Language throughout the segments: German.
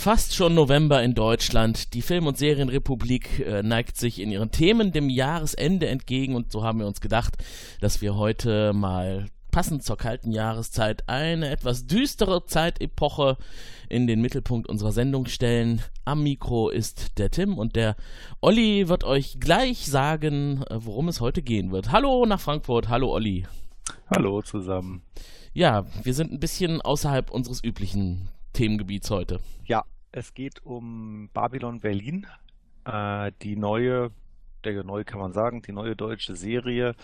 Fast schon November in Deutschland. Die Film- und Serienrepublik äh, neigt sich in ihren Themen dem Jahresende entgegen und so haben wir uns gedacht, dass wir heute mal passend zur kalten Jahreszeit eine etwas düstere Zeitepoche in den Mittelpunkt unserer Sendung stellen. Am Mikro ist der Tim und der Olli wird euch gleich sagen, äh, worum es heute gehen wird. Hallo nach Frankfurt, hallo Olli. Hallo zusammen. Ja, wir sind ein bisschen außerhalb unseres üblichen Themengebiets heute. Ja, es geht um Babylon Berlin, äh, die neue, der neu kann man sagen, die neue deutsche Serie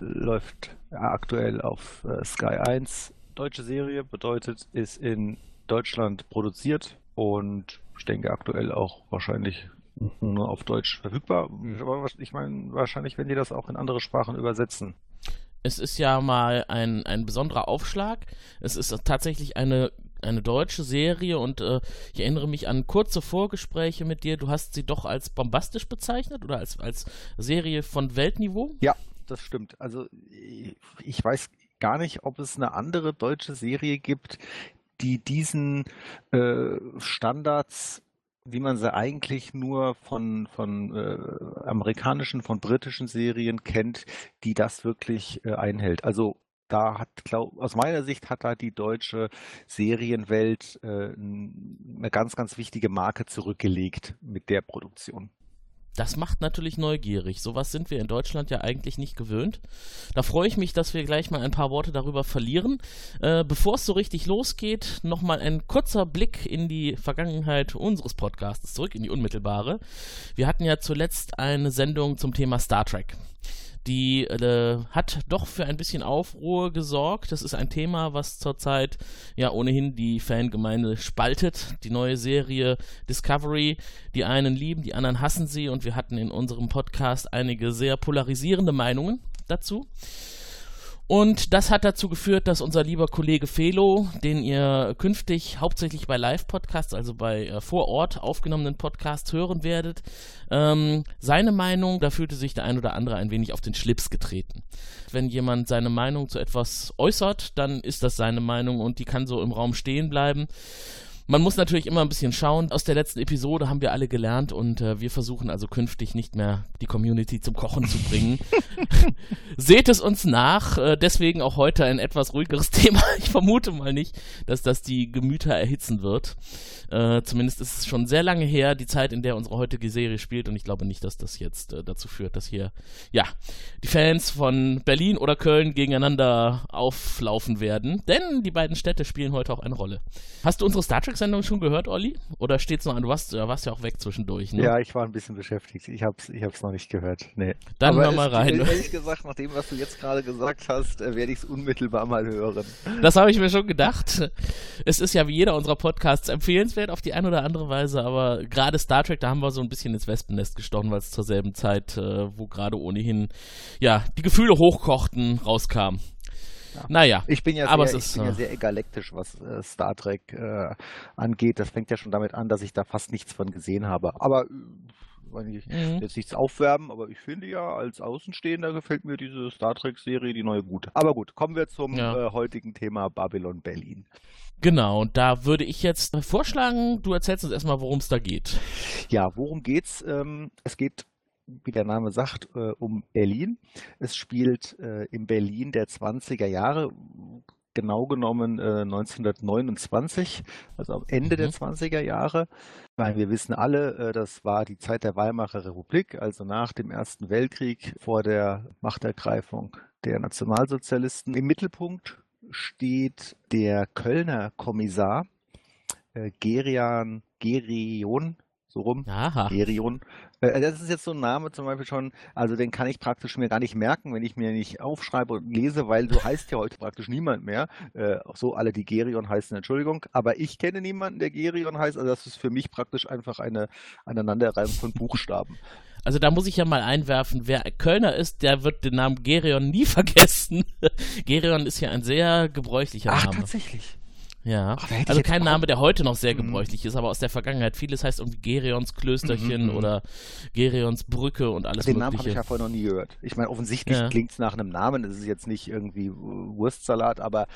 läuft aktuell auf äh, Sky 1. Deutsche Serie bedeutet, ist in Deutschland produziert und ich denke aktuell auch wahrscheinlich nur auf Deutsch verfügbar. Aber ich meine, wahrscheinlich werden die das auch in andere Sprachen übersetzen. es ist ja mal ein, ein besonderer Aufschlag. Es ist tatsächlich eine, eine deutsche Serie und äh, ich erinnere mich an kurze Vorgespräche mit dir. Du hast sie doch als bombastisch bezeichnet oder als, als Serie von Weltniveau? Ja, das stimmt. Also ich- weiß gar nicht, ob es eine andere deutsche Serie gibt, die diesen äh, Standards, wie man sie eigentlich nur von, von äh, amerikanischen, von britischen Serien kennt, die das wirklich äh, einhält. Also da hat, glaub, aus meiner Sicht hat da die deutsche Serienwelt äh, eine ganz, ganz wichtige Marke zurückgelegt mit der Produktion. Das macht natürlich neugierig. Sowas sind wir in Deutschland ja eigentlich nicht gewöhnt. Da freue ich mich, dass wir gleich mal ein paar Worte darüber verlieren. Äh, bevor es so richtig losgeht, nochmal ein kurzer Blick in die Vergangenheit unseres Podcasts zurück, in die unmittelbare. Wir hatten ja zuletzt eine Sendung zum Thema Star Trek. Die äh, hat doch für ein bisschen Aufruhr gesorgt. Das ist ein Thema, was zurzeit ja ohnehin die Fangemeinde spaltet. Die neue Serie Discovery, die einen lieben, die anderen hassen sie und wir hatten in unserem Podcast einige sehr polarisierende Meinungen dazu. Und das hat dazu geführt, dass unser lieber Kollege Felo, den ihr künftig hauptsächlich bei Live-Podcasts, also bei äh, vor Ort aufgenommenen Podcasts hören werdet, ähm, seine Meinung, da fühlte sich der ein oder andere ein wenig auf den Schlips getreten. Wenn jemand seine Meinung zu etwas äußert, dann ist das seine Meinung und die kann so im Raum stehen bleiben. Man muss natürlich immer ein bisschen schauen. Aus der letzten Episode haben wir alle gelernt und äh, wir versuchen also künftig nicht mehr die Community zum Kochen zu bringen. Seht es uns nach. Äh, deswegen auch heute ein etwas ruhigeres Thema. Ich vermute mal nicht, dass das die Gemüter erhitzen wird. Äh, zumindest ist es schon sehr lange her, die Zeit, in der unsere heutige Serie spielt. Und ich glaube nicht, dass das jetzt äh, dazu führt, dass hier, ja, die Fans von Berlin oder Köln gegeneinander auflaufen werden. Denn die beiden Städte spielen heute auch eine Rolle. Hast du unsere Star Trek-Sendung schon gehört, Olli? Oder steht's noch an? Du warst, äh, warst ja auch weg zwischendurch, ne? Ja, ich war ein bisschen beschäftigt. Ich hab's, ich hab's noch nicht gehört. Nee. Dann Aber hör mal es- rein. Ehrlich gesagt, nach dem, was du jetzt gerade gesagt hast, äh, werde ich es unmittelbar mal hören. Das habe ich mir schon gedacht. Es ist ja wie jeder unserer Podcasts empfehlenswert auf die eine oder andere Weise, aber gerade Star Trek, da haben wir so ein bisschen ins Wespennest gestochen, weil es zur selben Zeit, äh, wo gerade ohnehin ja die Gefühle hochkochten, rauskam. Naja, Ich bin ja aber sehr, es ist ich bin ja äh, sehr egalektisch, was äh, Star Trek äh, angeht. Das fängt ja schon damit an, dass ich da fast nichts von gesehen habe. Aber äh, wenn ich Mhm. jetzt nichts aufwärmen, aber ich finde ja, als Außenstehender gefällt mir diese Star Trek-Serie, die neue, gut. Aber gut, kommen wir zum Ja. äh, heutigen Thema Babylon Berlin. genau. Und da würde ich jetzt vorschlagen, du erzählst uns erstmal, worum es da geht. Ja, worum geht's? Ähm, es geht, wie der Name sagt, äh, um Berlin. Es spielt äh, in Berlin der 20er Jahre, genau genommen äh, 1929, also am Ende der Mhm. 20er Jahre. Weil wir wissen alle, äh, das war die Zeit der Weimarer Republik, also nach dem Ersten Weltkrieg, vor der Machtergreifung der Nationalsozialisten. Im Mittelpunkt steht der Kölner Kommissar äh, Gerian Gerion so rum. Aha. Gerion. Äh, das ist jetzt so ein Name zum Beispiel schon, also den kann ich praktisch mir gar nicht merken, wenn ich mir nicht aufschreibe und lese, weil du heißt ja heute praktisch niemand mehr. Äh, so alle, die Gerion heißen, Entschuldigung. Aber ich kenne niemanden, der Gerion heißt. Also das ist für mich praktisch einfach eine Aneinanderreihung von Buchstaben. Also da muss ich ja mal einwerfen, wer Kölner ist, der wird den Namen Gerion nie vergessen. Gerion ist ja ein sehr gebräuchlicher Ach, Name. tatsächlich. Ja, Ach, hätte ich also kein Name, der heute noch sehr Mhm. gebräuchlich ist, aber aus der Vergangenheit. Vieles heißt irgendwie Gerions Klösterchen Mhm, mhm. oder Gerions Brücke und alles Den Namen habe mögliche. ich ja vorher noch nie gehört. Ich meine, offensichtlich Ja. klingt es nach einem Namen. Es ist jetzt nicht irgendwie Wurstsalat, aber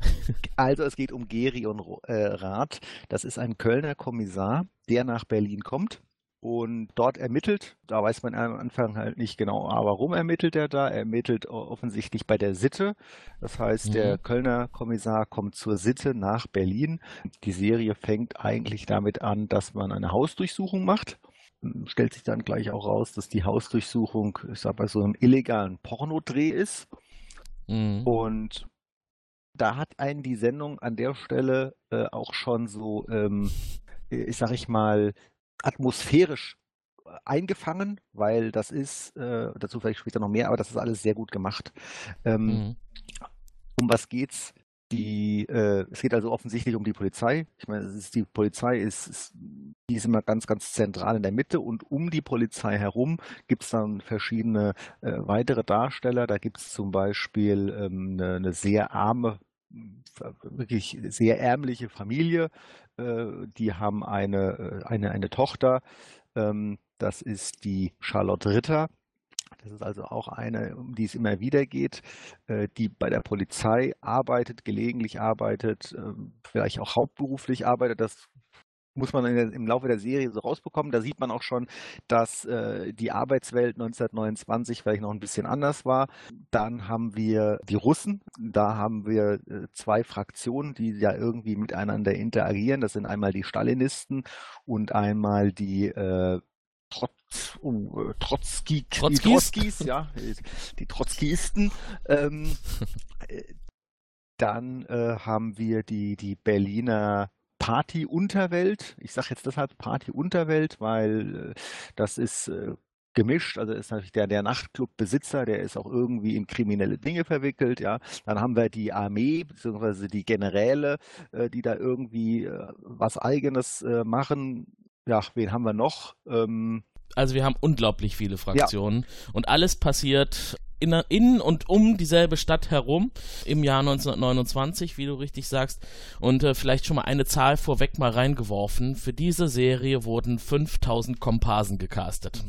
also es geht um Gerion äh, Rath. Das ist ein Kölner Kommissar, der nach Berlin kommt und dort ermittelt. Da weiß man am Anfang halt nicht genau, warum ermittelt er da. Er ermittelt offensichtlich bei der Sitte. Das heißt, der Mhm. Kölner Kommissar kommt zur Sitte nach Berlin. Die Serie fängt eigentlich damit an, dass man eine Hausdurchsuchung macht stellt sich dann gleich auch raus, dass die Hausdurchsuchung, ich sag bei so einem illegalen Pornodreh ist. Mhm. Und da hat einen die Sendung an der Stelle äh, auch schon so, ähm, ich sag ich mal, atmosphärisch äh, eingefangen, weil das ist, äh, dazu vielleicht später noch mehr, aber das ist alles sehr gut gemacht. Ähm, Mhm. um was geht's? Die, äh, es geht also offensichtlich um die Polizei. Ich meine, ist, die Polizei ist, ist, die ist immer ganz, ganz zentral in der Mitte und um die Polizei herum gibt es dann verschiedene äh, weitere Darsteller. Da gibt es zum Beispiel ähm, eine, eine sehr arme, wirklich sehr ärmliche Familie. Äh, die haben eine, äh, eine, eine Tochter. Ähm, das ist die Charlotte Ritter. Das ist also auch eine, um die es immer wieder geht, äh, die bei der Polizei arbeitet, gelegentlich arbeitet, ähm, vielleicht auch hauptberuflich arbeitet. Das muss man der, im Laufe der Serie so rausbekommen. Da sieht man auch schon, dass äh, die Arbeitswelt 1929 vielleicht noch ein bisschen anders war. Dann haben wir die Russen. Da haben wir äh, zwei Fraktionen, die ja irgendwie miteinander interagieren. Das sind einmal die Stalinisten und einmal die äh, Trotz, oh, Trotzki, die Trotzkis? Trotzkis, ja, die Trotzkisten. Ähm, äh, dann äh, haben wir die, die Berliner Party-Unterwelt. Ich sage jetzt deshalb Party-Unterwelt, weil äh, das ist äh, gemischt. Also ist natürlich der, der Nachtclub-Besitzer, der ist auch irgendwie in kriminelle Dinge verwickelt. Ja, dann haben wir die Armee bzw. die Generäle, äh, die da irgendwie äh, was Eigenes äh, machen. Ja, wen haben wir noch? Ähm, Also wir haben unglaublich viele Fraktionen und alles passiert in, in und um dieselbe Stadt herum im Jahr 1929, wie du richtig sagst. Und äh, vielleicht schon mal eine Zahl vorweg mal reingeworfen. Für diese Serie wurden 5000 Komparsen gecastet.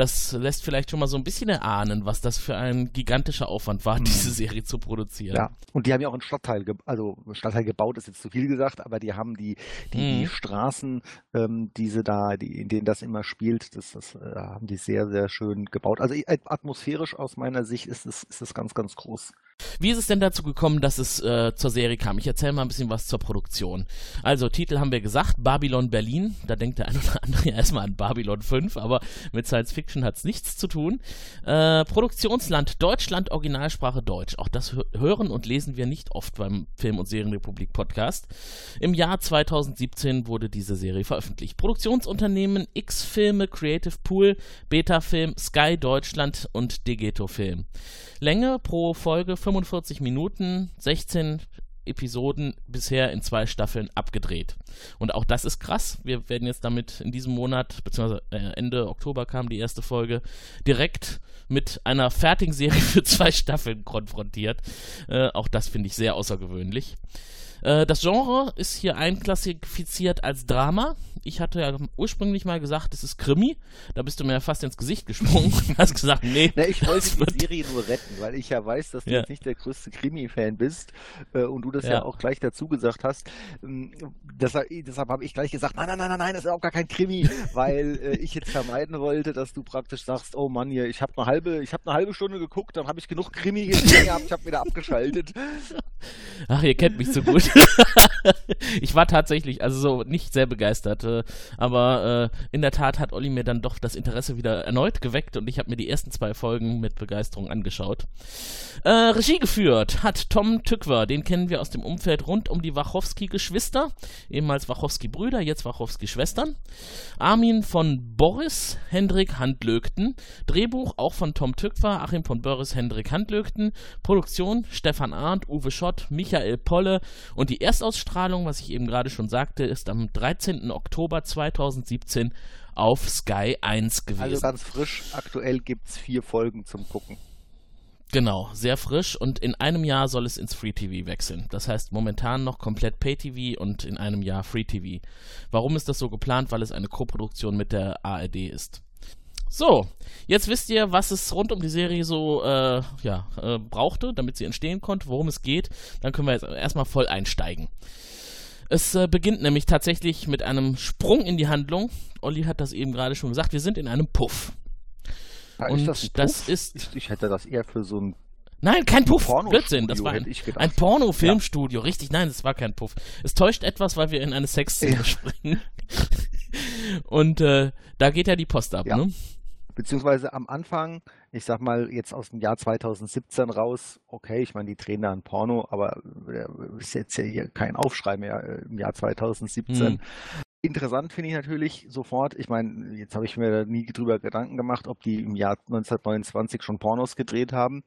Das lässt vielleicht schon mal so ein bisschen erahnen, was das für ein gigantischer Aufwand war, diese Serie zu produzieren. Ja, und die haben ja auch einen Stadtteil, also Stadtteil gebaut, ist jetzt zu viel gesagt, aber die haben die, die, die Mhm. Straßen, ähm, diese da, die, in denen das immer spielt, das, das äh, haben die sehr, sehr schön gebaut. Also äh, atmosphärisch aus meiner Sicht ist es, ist es ganz, ganz groß. Wie ist es denn dazu gekommen, dass es äh, zur Serie kam? Ich erzähle mal ein bisschen was zur Produktion. Also, Titel haben wir gesagt, Babylon Berlin. Da denkt der ein oder andere ja erstmal an Babylon 5, aber mit Science Fiction hat es nichts zu tun. Äh, Produktionsland Deutschland, Originalsprache Deutsch. Auch das hö- hören und lesen wir nicht oft beim Film- und Serienrepublik Podcast. Im Jahr 2017 wurde diese Serie veröffentlicht. Produktionsunternehmen X-Filme, Creative Pool, Beta Film, Sky Deutschland und Degeto Film. Länge pro Folge 45 Minuten, 16 Episoden bisher in zwei Staffeln abgedreht. Und auch das ist krass. Wir werden jetzt damit in diesem Monat, beziehungsweise äh, Ende Oktober kam die erste Folge, direkt mit einer fertigen Serie für zwei Staffeln konfrontiert. Äh, auch das finde ich sehr außergewöhnlich. Äh, das Genre ist hier einklassifiziert als Drama. Ich hatte ja ursprünglich mal gesagt, es ist Krimi. Da bist du mir ja fast ins Gesicht gesprungen und hast gesagt, nee. Na, ich wollte das die Serie nur retten, weil ich ja weiß, dass du Ja. jetzt nicht der größte Krimi-Fan bist äh, und du das ja. Ja. auch gleich dazu gesagt hast. Ähm, deshalb deshalb habe ich gleich gesagt, nein, nein, nein, nein, nein, das ist auch gar kein Krimi, weil äh, ich jetzt vermeiden wollte, dass du praktisch sagst, oh Mann, hier, ich habe eine halbe, ich habe eine halbe Stunde geguckt, dann habe ich genug Krimi gesehen gehabt, ich habe wieder abgeschaltet. Ach, ihr kennt mich so gut. ich war tatsächlich, also so nicht sehr begeistert, äh, aber äh, in der Tat hat Olli mir dann doch das Interesse wieder erneut geweckt und ich habe mir die ersten zwei Folgen mit Begeisterung angeschaut. Äh, Regie geführt hat Tom Tückwer, den kennen wir aus dem Umfeld rund um die Wachowski-Geschwister, ehemals Wachowski-Brüder, jetzt Wachowski-Schwestern. Armin von Boris Hendrik Handlögten, Drehbuch auch von Tom Tückwer, Achim von Boris Hendrik Handlögten, Produktion Stefan Arndt, Uwe Schott, Michael Polle und die Erstausstrahlung, was ich eben gerade schon sagte, ist am 13. Oktober 2017 auf Sky 1 gewesen. Also ganz frisch, aktuell gibt es vier Folgen zum Gucken. Genau, sehr frisch und in einem Jahr soll es ins Free TV wechseln. Das heißt momentan noch komplett Pay TV und in einem Jahr Free TV. Warum ist das so geplant? Weil es eine Koproduktion mit der ARD ist. So, jetzt wisst ihr, was es rund um die Serie so äh, ja, äh, brauchte, damit sie entstehen konnte, worum es geht. Dann können wir jetzt erstmal voll einsteigen. Es äh, beginnt nämlich tatsächlich mit einem Sprung in die Handlung. Olli hat das eben gerade schon gesagt. Wir sind in einem Puff. Ja, Und ist das, ein das Puff? ist- Ich, ich hätte das eher für so ein. Nein, kein Puff. Blödsinn. Das war ein, ein Porno-Filmstudio. Richtig, nein, das war kein Puff. Es täuscht etwas, weil wir in eine Sexszene Ja. springen. Und äh, da geht ja die Post ab, Ja. ne? Beziehungsweise am Anfang, ich sag mal jetzt aus dem Jahr 2017 raus, okay, ich meine, die drehen da ein Porno, aber äh, ist jetzt hier kein Aufschrei mehr äh, im Jahr 2017. Hm. Interessant finde ich natürlich sofort, ich meine, jetzt habe ich mir nie drüber Gedanken gemacht, ob die im Jahr 1929 schon Pornos gedreht haben,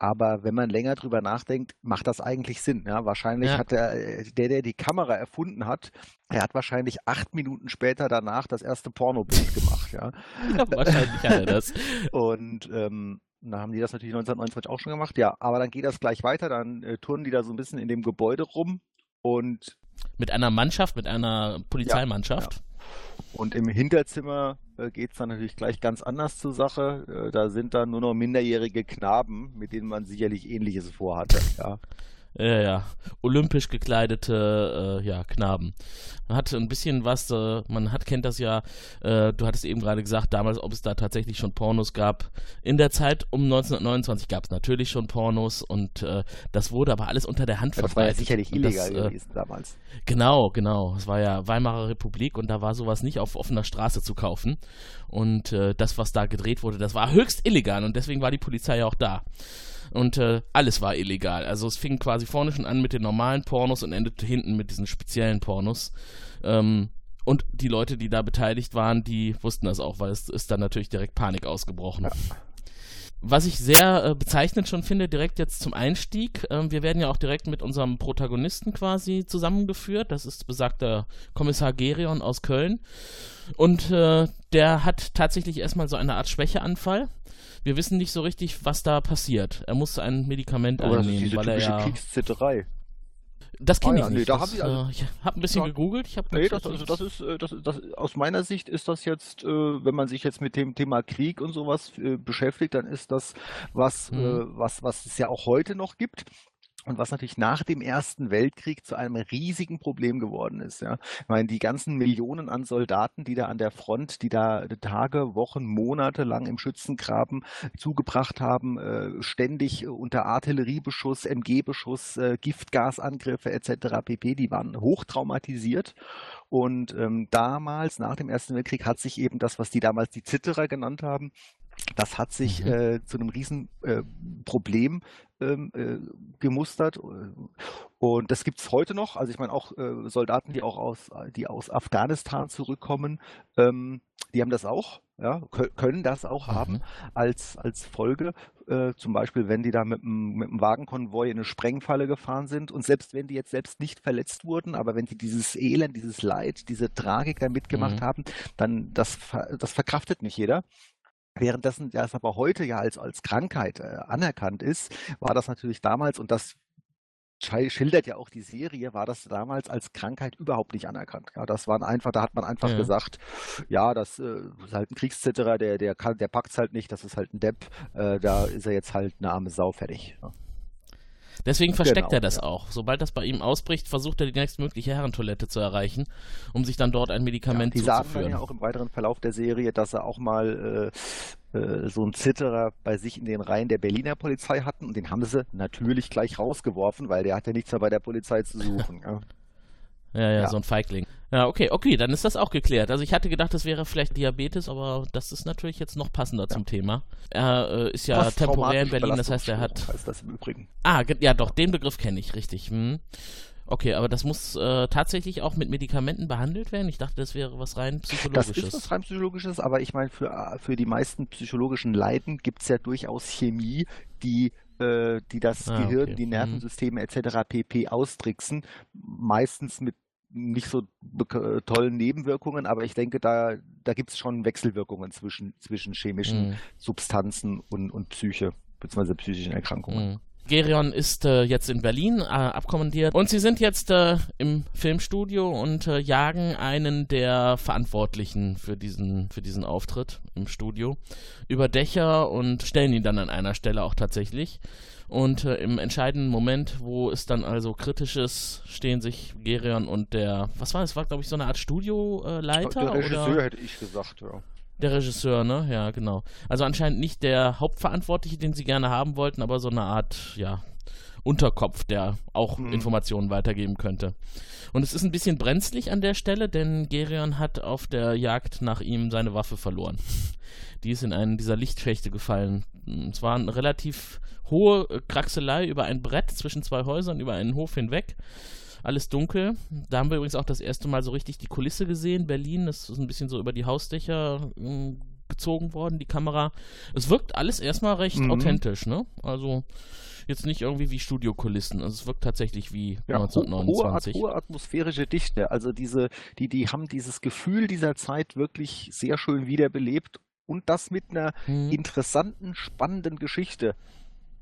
aber wenn man länger drüber nachdenkt, macht das eigentlich Sinn. Ja, wahrscheinlich Ja. hat der, der, der die Kamera erfunden hat, er hat wahrscheinlich acht Minuten später danach das erste Pornobild gemacht. Ja. Ja, wahrscheinlich hat er das. Und ähm, dann haben die das natürlich 1929 auch schon gemacht. Ja, aber dann geht das gleich weiter. Dann äh, turnen die da so ein bisschen in dem Gebäude rum und, Mit einer Mannschaft, mit einer Polizeimannschaft. und im Hinterzimmer äh, geht es dann natürlich gleich ganz anders zur Sache. Äh, da sind dann nur noch minderjährige Knaben, mit denen man sicherlich Ähnliches vorhatte. Ja. Ja, ja. Olympisch gekleidete äh, ja, Knaben. Man hat ein bisschen was, äh, man hat, kennt das ja, äh, du hattest eben gerade gesagt, damals, ob es da tatsächlich schon Pornos gab. In der Zeit um 1929 gab es natürlich schon Pornos und äh, das wurde aber alles unter der Hand Das war ja verbreitet. sicherlich Und das, illegal äh, gewesen damals. Genau, genau. Es war ja Weimarer Republik und da war sowas nicht auf offener Straße zu kaufen. Und äh, das, was da gedreht wurde, das war höchst illegal und deswegen war die Polizei ja auch da. Und äh, alles war illegal. Also es fing quasi vorne schon an mit den normalen Pornos und endete hinten mit diesen speziellen Pornos. Ähm, und die Leute, die da beteiligt waren, die wussten das auch, weil es ist dann natürlich direkt Panik ausgebrochen. Was ich sehr äh, bezeichnend schon finde, direkt jetzt zum Einstieg, ähm, wir werden ja auch direkt mit unserem Protagonisten quasi zusammengeführt. Das ist besagter Kommissar Gerion aus Köln. Und äh, der hat tatsächlich erstmal so eine Art Schwächeanfall. Wir wissen nicht so richtig, was da passiert. Er muss ein Medikament Aber das ist einnehmen, diese weil er ja. Das kenne Ah ich ja, nee, nicht. da das, hab ich also- äh, ich habe ein bisschen Ja. gegoogelt. Ich Nee, das, also das ist, äh, das, das, aus meiner Sicht ist das jetzt, äh, wenn man sich jetzt mit dem Thema Krieg und sowas beschäftigt, dann ist das was, Mhm. was, was es ja auch heute noch gibt. Und was natürlich nach dem Ersten Weltkrieg zu einem riesigen Problem geworden ist. Ja. Ich meine, die ganzen Millionen an Soldaten, die da an der Front, die da Tage, Wochen, Monate lang im Schützengraben zugebracht haben, äh, ständig äh, unter Artilleriebeschuss, MG-Beschuss, äh, Giftgasangriffe etc. pp., die waren hochtraumatisiert. Und ähm, damals, nach dem Ersten Weltkrieg, hat sich eben das, was die damals die Zitterer genannt haben, das hat sich Mhm. äh, zu einem riesen äh, ähm, äh, gemustert. Und das gibt's heute noch. Also ich meine auch äh, Soldaten, die auch aus, die aus Afghanistan zurückkommen, ähm, die haben das auch, ja, kö- können das auch haben Mhm. als, als Folge. Äh, zum Beispiel, wenn die da mit einem, mit einem Wagenkonvoi in eine Sprengfalle gefahren sind und selbst wenn die jetzt selbst nicht verletzt wurden, aber wenn sie dieses Elend, dieses Leid, diese Tragik da mitgemacht Mhm. haben, dann das, das verkraftet nicht jeder. Währenddessen das aber heute ja als, als Krankheit äh, anerkannt ist, war das natürlich damals, und das schildert ja auch die Serie, war das damals als Krankheit überhaupt nicht anerkannt. Ja, das waren einfach, da hat man einfach Ja. gesagt, ja, das äh, ist halt ein Kriegszitterer, der, der kann, der packt's halt nicht, das ist halt ein Depp, äh, da ist er jetzt halt eine arme Sau fertig. Ja. Deswegen versteckt Genau, er das ja. auch. Sobald das bei ihm ausbricht, versucht er die nächstmögliche Herrentoilette zu erreichen, um sich dann dort ein Medikament Die sagen dann zuzuführen. ja auch im weiteren Verlauf der Serie, dass er auch mal äh, äh, so einen Zitterer bei sich in den Reihen der Berliner Polizei hatten und den haben sie natürlich gleich rausgeworfen, weil der hat ja nichts mehr bei der Polizei zu suchen. ja. Ja, ja, Ja. so ein Feigling. Ja, okay, okay, dann ist das auch geklärt. Also ich hatte gedacht, das wäre vielleicht Diabetes, aber das ist natürlich jetzt noch passender zum Thema. Er äh, ist ja temporär in Berlin, das heißt, er hat. Heißt das im Übrigen. Ah, ja, doch, den Begriff kenne ich, richtig. Hm. Okay, aber das muss äh, tatsächlich auch mit Medikamenten behandelt werden. Ich dachte, das wäre was rein Das psychologisches. ist was rein psychologisches, aber ich meine, für, für die meisten psychologischen Leiden gibt es ja durchaus Chemie, die, äh, die das Ah, Gehirn, okay. die Mhm. Nervensysteme etc. pp. austricksen. Meistens mit nicht so bek- tollen Nebenwirkungen, aber ich denke, da, da gibt es schon Wechselwirkungen zwischen, zwischen chemischen Mhm. Substanzen und, und Psyche, beziehungsweise psychischen Erkrankungen. Mhm. Gerion ist äh, jetzt in Berlin äh, abkommandiert und sie sind jetzt äh, im Filmstudio und äh, jagen einen der Verantwortlichen für diesen, für diesen Auftritt im Studio über Dächer und stellen ihn dann an einer Stelle auch tatsächlich. Und äh, im entscheidenden Moment, wo es dann also kritisch ist, stehen sich Gerion und der, was war das, war glaube ich so eine Art Studioleiter? Der Regisseur oder? hätte ich gesagt, ja. Der Regisseur, ne? Ja, genau. Also anscheinend nicht der Hauptverantwortliche, den sie gerne haben wollten, aber so eine Art, ja, Unterkopf, der auch Mhm. Informationen weitergeben könnte. Und es ist ein bisschen brenzlig an der Stelle, denn Gerion hat auf der Jagd nach ihm seine Waffe verloren. Die ist in einen dieser Lichtschächte gefallen. Es war eine relativ hohe äh, Kraxelei über ein Brett zwischen zwei Häusern, über einen Hof hinweg. Alles dunkel. Da haben wir übrigens auch das erste Mal so richtig die Kulisse gesehen. Berlin, das ist ein bisschen so über die Hausdächer ähm, gezogen worden, die Kamera. Es wirkt alles erstmal recht Mhm. authentisch, ne? Also jetzt nicht irgendwie wie Studiokulissen. Also es wirkt tatsächlich wie Ja, ho- hohe, At 1929. hohe atmosphärische Dichte. Also diese, die, die haben dieses Gefühl dieser Zeit wirklich sehr schön wiederbelebt und das mit einer Mhm. interessanten, spannenden Geschichte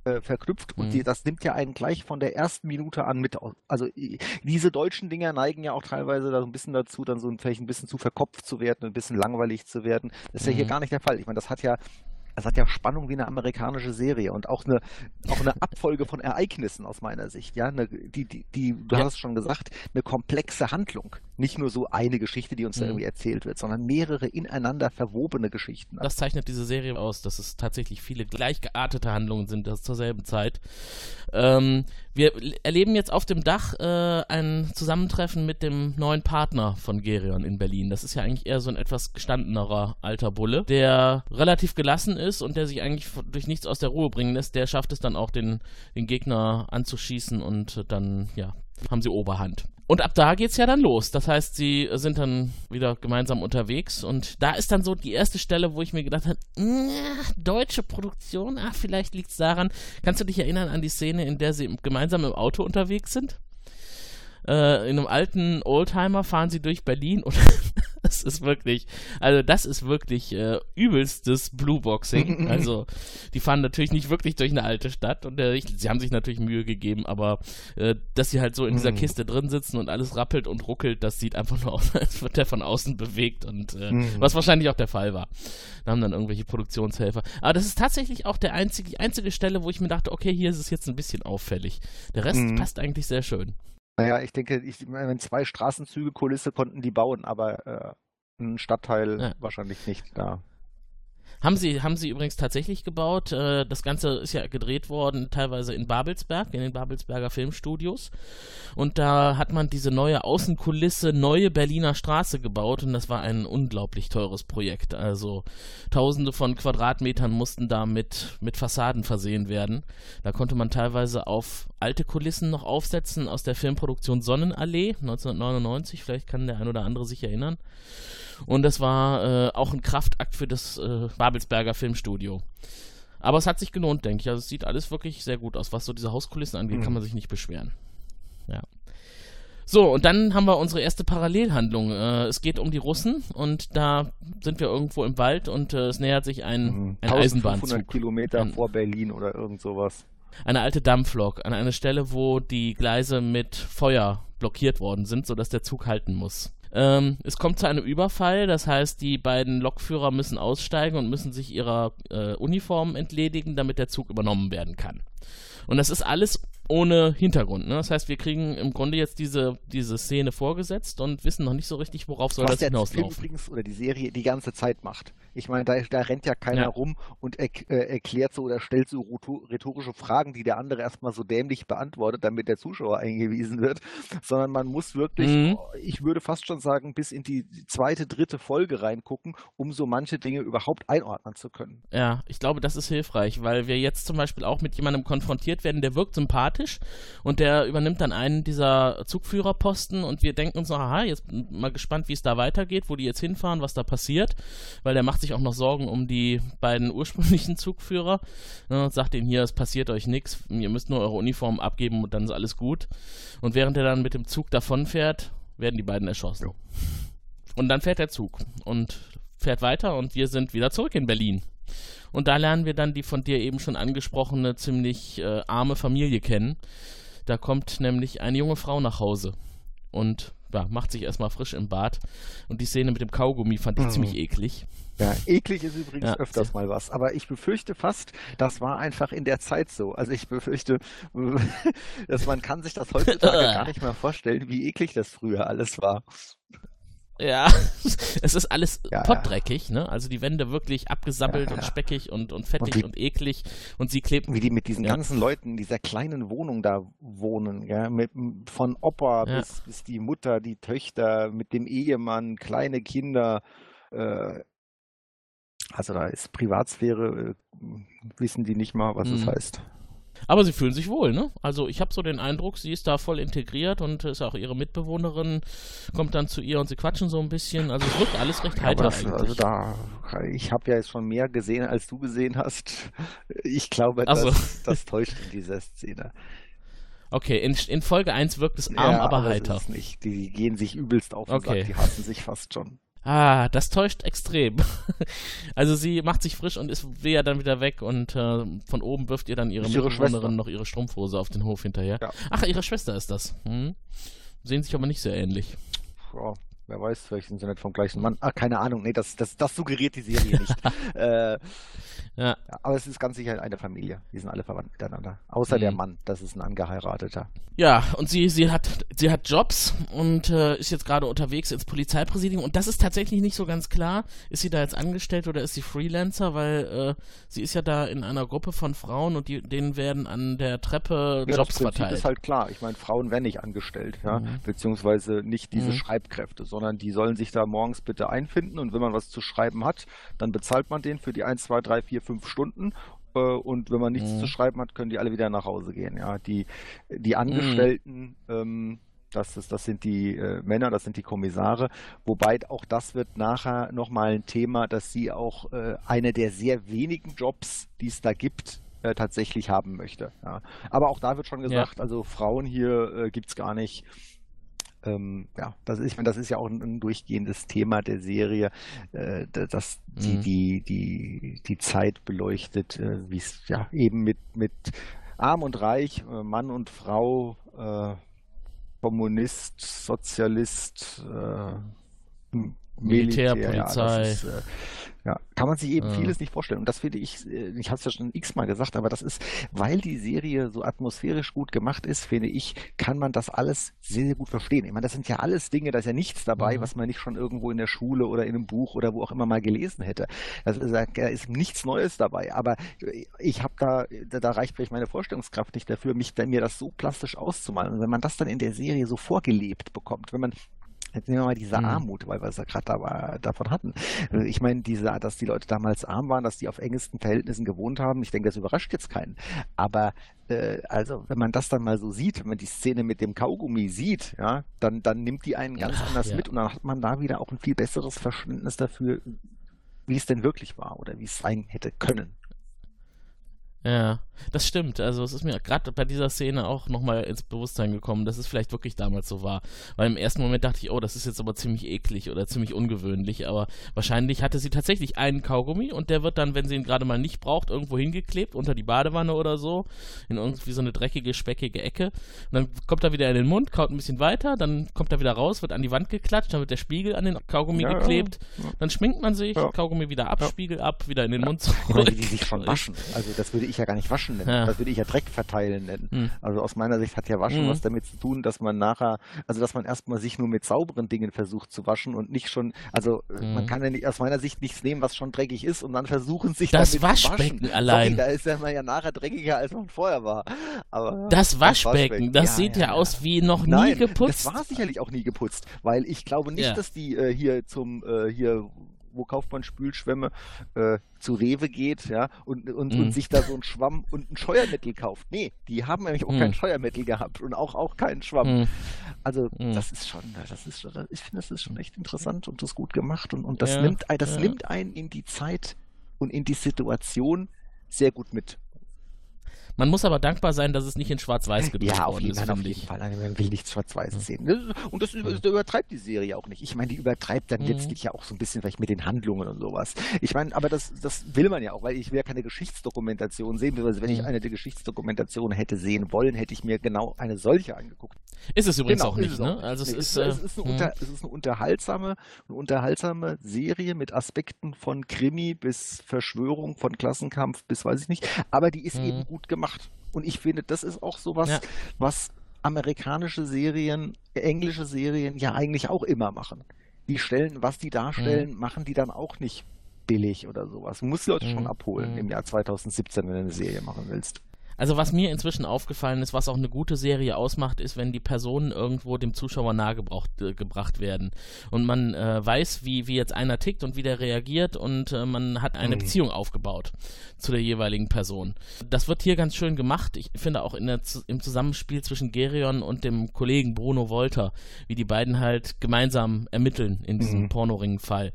äh, verknüpft. Und Mhm. die, das nimmt ja einen gleich von der ersten Minute an mit. Also diese deutschen Dinger neigen ja auch teilweise da so ein bisschen dazu, dann so ein- vielleicht ein bisschen zu verkopft zu werden, ein bisschen langweilig zu werden. Das ist ja hier Mhm. gar nicht der Fall. Ich meine, das hat ja das hat ja Spannung wie eine amerikanische Serie und auch eine, auch eine Abfolge von Ereignissen aus meiner Sicht. Ja, eine, die, die, die, du Ja. hast es schon gesagt, eine komplexe Handlung. Nicht nur so eine Geschichte, die uns da Mhm. irgendwie erzählt wird, sondern mehrere ineinander verwobene Geschichten. Das zeichnet diese Serie aus, dass es tatsächlich viele gleich geartete Handlungen sind, das zur selben Zeit. Ähm, wir erleben jetzt auf dem Dach äh, ein Zusammentreffen mit dem neuen Partner von Gerion in Berlin. Das ist ja eigentlich eher so ein etwas gestandenerer alter Bulle, der relativ gelassen ist und der sich eigentlich durch nichts aus der Ruhe bringen lässt. Der schafft es dann auch, den, den Gegner anzuschießen und dann, ja, haben sie Oberhand. Und ab da geht's ja dann los. Das heißt, sie sind dann wieder gemeinsam unterwegs und da ist dann so die erste Stelle, wo ich mir gedacht habe, deutsche Produktion, ach, vielleicht liegt's daran. Kannst du dich erinnern an die Szene, in der sie gemeinsam im Auto unterwegs sind? Äh, in einem alten Oldtimer fahren sie durch Berlin und das ist wirklich, also das ist wirklich äh, übelstes Blueboxing. Also die fahren natürlich nicht wirklich durch eine alte Stadt und äh, ich, sie haben sich natürlich Mühe gegeben, aber äh, dass sie halt so in dieser Mhm. Kiste drin sitzen und alles rappelt und ruckelt, das sieht einfach nur aus, als wird der von außen bewegt und äh, Mhm. was wahrscheinlich auch der Fall war. Da haben dann irgendwelche Produktionshelfer. Aber das ist tatsächlich auch der einzige, die einzige Stelle, wo ich mir dachte, okay, hier ist es jetzt ein bisschen auffällig. Der Rest Mhm. passt eigentlich sehr schön. Naja, ich denke, ich, wenn zwei Straßenzüge Kulisse konnten die bauen, aber äh, Stadtteil Ja. wahrscheinlich nicht da. Haben sie, haben sie übrigens tatsächlich gebaut. Äh, Das Ganze ist ja gedreht worden, teilweise in Babelsberg, in den Babelsberger Filmstudios. Und da hat man diese neue Außenkulisse, neue Berliner Straße gebaut und das war ein unglaublich teures Projekt. Also tausende von Quadratmetern mussten da mit, mit Fassaden versehen werden. Da konnte man teilweise auf alte Kulissen noch aufsetzen aus der Filmproduktion Sonnenallee 1999. Vielleicht kann der ein oder andere sich erinnern. Und das war äh, auch ein Kraftakt für das äh, Babelsberger Filmstudio. Aber es hat sich gelohnt, denke ich. Also es sieht alles wirklich sehr gut aus. Was so diese Hauskulissen angeht, Mhm. kann man sich nicht beschweren. Ja. So, und dann haben wir unsere erste Parallelhandlung. Äh, es geht um die Russen und da sind wir irgendwo im Wald und äh, es nähert sich ein, ein 1500 Eisenbahnzug. Kilometer Ein- vor Berlin oder irgend sowas. Eine alte Dampflok an einer Stelle, wo die Gleise mit Feuer blockiert worden sind, sodass der Zug halten muss. Ähm, es kommt zu einem Überfall, das heißt, die beiden Lokführer müssen aussteigen und müssen sich ihrer äh, Uniformen entledigen, damit der Zug übernommen werden kann. Und das ist alles ohne Hintergrund. Ne? Das heißt, wir kriegen im Grunde jetzt diese, diese Szene vorgesetzt und wissen noch nicht so richtig, worauf soll Was das der Film hinauslaufen. übrigens oder die Serie die ganze Zeit macht. Ich meine, da, da rennt ja keiner Ja. rum und er, äh, erklärt so oder stellt so rheto- rhetorische Fragen, die der andere erstmal so dämlich beantwortet, damit der Zuschauer eingewiesen wird, sondern man muss wirklich, Mhm. oh, ich würde fast schon sagen, bis in die zweite, dritte Folge reingucken, um so manche Dinge überhaupt einordnen zu können. Ja, ich glaube, das ist hilfreich, weil wir jetzt zum Beispiel auch mit jemandem konfrontiert werden, der wirkt sympathisch und der übernimmt dann einen dieser Zugführerposten und wir denken uns noch, aha, jetzt bin mal gespannt, wie es da weitergeht, wo die jetzt hinfahren, was da passiert, weil der macht sich auch noch Sorgen um die beiden ursprünglichen Zugführer ne, und sagt ihnen hier, es passiert euch nichts, ihr müsst nur eure Uniform abgeben und dann ist alles gut. Und während er dann mit dem Zug davonfährt, werden die beiden erschossen. Und dann fährt der Zug und fährt weiter und wir sind wieder zurück in Berlin. Und da lernen wir dann die von dir eben schon angesprochene ziemlich äh, arme Familie kennen. Da kommt nämlich eine junge Frau nach Hause und ja, macht sich erstmal frisch im Bad. Und die Szene mit dem Kaugummi fand ich Mhm. ziemlich eklig. Ja, eklig ist übrigens Ja. öfters mal was, aber ich befürchte fast, das war einfach in der Zeit so. Also ich befürchte, dass man kann sich das heutzutage gar nicht mehr vorstellen, wie eklig das früher alles war. Ja, es ist alles Ja, pottdreckig, ne? Also die Wände wirklich abgesabbelt Ja, und speckig und, und fettig wie- und, eklig. Und sie klebt Wie die mit diesen ganzen Leuten in dieser kleinen Wohnung da wohnen, ja, mit, von Opa bis, bis die Mutter, die Töchter, mit dem Ehemann, kleine Kinder. Äh, also da ist Privatsphäre, äh, wissen die nicht mal, was es Mhm. heißt. Aber sie fühlen sich wohl, ne? Also ich habe so den Eindruck, sie ist da voll integriert und ist auch ihre Mitbewohnerin, kommt dann zu ihr und sie quatschen so ein bisschen. Also es wirkt alles recht Ja, heiter das, eigentlich. also da, ich habe ja jetzt schon mehr gesehen, als du gesehen hast. Ich glaube, so. das, das täuscht in dieser Szene. Okay, in, in Folge 1 wirkt es arm, Ja, aber heiter. Ist nicht. Die gehen sich übelst auf Okay. Sack, die hassen sich fast schon. Ah, das täuscht extrem. also sie macht sich frisch und ist will ja dann wieder weg und äh, von oben wirft ihr dann ihre Mitbewohnerin noch ihre Strumpfhose auf den Hof hinterher. Ja. Ach, ihre Schwester ist das. Hm. Sehen sich aber nicht sehr ähnlich. Ja, wer weiß, vielleicht sind sie nicht vom gleichen Mann. Ah, keine Ahnung, nee, das, das, das suggeriert die Serie nicht. äh, Ja. aber es ist ganz sicher eine Familie. Die sind alle verwandt miteinander. Außer der Mhm. Mann, das ist ein angeheirateter. Ja, und sie, sie hat, sie hat Jobs und äh, ist jetzt gerade unterwegs ins Polizeipräsidium und das ist tatsächlich nicht so ganz klar. Ist sie da jetzt angestellt oder ist sie Freelancer? Weil äh, sie ist ja da in einer Gruppe von Frauen und die, denen werden an der Treppe Ja, Jobs das Prinzip verteilt. ist halt klar. Ich meine, Frauen werden nicht angestellt, ja, Mhm. beziehungsweise nicht diese Mhm. Schreibkräfte, sondern die sollen sich da morgens bitte einfinden und wenn man was zu schreiben hat, dann bezahlt man den für die 1, 2, 3, 4, 5 Stunden. äh, Und wenn man nichts Mhm. zu schreiben hat, können die alle wieder nach Hause gehen. Ja, die, die Angestellten, ähm, das, ist, das sind die äh, Männer, das sind die Kommissare. Wobei auch das wird nachher nochmal ein Thema, dass sie auch äh, eine der sehr wenigen Jobs, die es da gibt, äh, tatsächlich haben möchte. Ja. Aber auch da wird schon gesagt, also Frauen hier äh, gibt es gar nicht. Ähm, ja, das ist, ich meine, das ist ja auch ein, ein durchgehendes Thema der Serie, äh, da- dass die, Mhm. die, die, die Zeit beleuchtet, äh, wie es ja eben mit, mit Arm und Reich, äh, Mann und Frau, äh, Kommunist, Sozialist, äh, Militär, ja, das Polizei. äh, ja, kann man sich eben Ah. vieles nicht vorstellen. Und das finde ich, äh, ich habe es ja schon x-mal gesagt, aber das ist, weil die Serie so atmosphärisch gut gemacht ist, finde ich, kann man das alles sehr, sehr gut verstehen. Ich meine, das sind ja alles Dinge, da ist ja nichts dabei, Mhm. was man nicht schon irgendwo in der Schule oder in einem Buch oder wo auch immer mal gelesen hätte. Das ist, da ist nichts Neues dabei. Aber ich habe da, da, da reicht vielleicht meine Vorstellungskraft nicht dafür, mich mir das so plastisch auszumalen. Und wenn man das dann in der Serie so vorgelebt bekommt, wenn man Jetzt nehmen wir mal diese Mhm. Armut, weil wir es ja gerade da, davon hatten. Äh, Ich meine, diese, dass die Leute damals arm waren, dass die auf engsten Verhältnissen gewohnt haben, ich denke, das überrascht jetzt keinen. Aber äh, also, wenn man das dann mal so sieht, wenn man die Szene mit dem Kaugummi sieht, ja, dann, dann nimmt die einen ganz Ach, anders ja. mit und dann hat man da wieder auch ein viel besseres Verständnis dafür, wie es denn wirklich war oder wie es sein hätte können. Ja, das stimmt. Also es ist mir gerade bei dieser Szene auch nochmal ins Bewusstsein gekommen, dass es vielleicht wirklich damals so war. Weil im ersten Moment dachte ich, oh, das ist jetzt aber ziemlich eklig oder ziemlich ungewöhnlich. Aber wahrscheinlich hatte sie tatsächlich einen Kaugummi und der wird dann, wenn sie ihn gerade mal nicht braucht, irgendwo hingeklebt, unter die Badewanne oder so, in irgendwie so eine dreckige, speckige Ecke. Und dann kommt er wieder in den Mund, kaut ein bisschen weiter, dann kommt er wieder raus, wird an die Wand geklatscht, dann wird der Spiegel an den Kaugummi Ja, geklebt, ja. dann schminkt man sich, Ja. Kaugummi wieder ab, Ja. Spiegel ab, wieder in den Mund zurück. wie die sich schon waschen. Also das würde ich ich ja gar nicht waschen nennen. Ja. Das würde ich ja Dreck verteilen nennen. Hm. Also aus meiner Sicht hat ja Waschen Mhm. was damit zu tun, dass man nachher, also dass man erstmal sich nur mit sauberen Dingen versucht zu waschen und nicht schon, also äh, man Mhm. kann ja nicht, aus meiner Sicht nichts nehmen, was schon dreckig ist und dann versuchen sich Das Waschbecken allein. Sorry, da ist ja man ja nachher dreckiger, als man vorher war. Aber Das Waschbecken, das sieht ja, ja. aus wie noch Nein, nie geputzt. Das war sicherlich auch nie geputzt, weil ich glaube nicht, Ja. dass die äh, hier zum äh, hier wo kauft man Spülschwämme, äh, zu Rewe geht, ja, und, und, Mhm. und sich da so einen Schwamm und ein Scheuermittel kauft. Nee, die haben nämlich auch Mhm. kein Scheuermittel gehabt und auch, auch keinen Schwamm. Mhm. Also Mhm. das ist schon, das ist schon, ich finde, das ist schon echt interessant und das ist gut gemacht und, und das Ja, nimmt das ja. nimmt einen in die Zeit und in die Situation sehr gut mit. Man muss aber dankbar sein, dass es nicht in Schwarz-Weiß gedreht Ja, auf jeden, ist, Fall, auf jeden ich. Fall. Man will nichts Schwarz-Weißes sehen. Das ist- Und das, das übertreibt die Serie auch nicht. Ich meine, die übertreibt dann Mhm. letztlich ja auch so ein bisschen vielleicht mit den Handlungen und sowas. Ich meine, aber das, das will man ja auch, weil ich will ja keine Geschichtsdokumentation sehen. Also wenn ich Mhm. eine der Geschichtsdokumentationen hätte sehen wollen, hätte ich mir genau eine solche angeguckt. Ist es übrigens auch ist nicht, es ne? nicht. Also es Nee, ist, es, äh, ist eine hm. unter, es ist eine unterhaltsame, eine unterhaltsame Serie mit Aspekten von Krimi bis Verschwörung, von Klassenkampf bis weiß ich nicht. Aber die ist eben gut gemacht. Und ich finde, das ist auch sowas, Ja. was amerikanische Serien, englische Serien ja eigentlich auch immer machen. Die stellen, was die darstellen, Mhm. machen die dann auch nicht billig oder sowas. Du musst die Leute schon Mhm. abholen Mhm. im Jahr 2017, wenn du eine Serie machen willst. Also was mir inzwischen aufgefallen ist, was auch eine gute Serie ausmacht, ist, wenn die Personen irgendwo dem Zuschauer nahegebracht äh, gebracht werden und man äh, weiß, wie, wie jetzt einer tickt und wie der reagiert und äh, man hat eine Mhm. Beziehung aufgebaut zu der jeweiligen Person. Das wird hier ganz schön gemacht. Ich finde auch in der, im Zusammenspiel zwischen Gerion und dem Kollegen Bruno Wolter, wie die beiden halt gemeinsam ermitteln in diesem Mhm. Pornoring-Fall.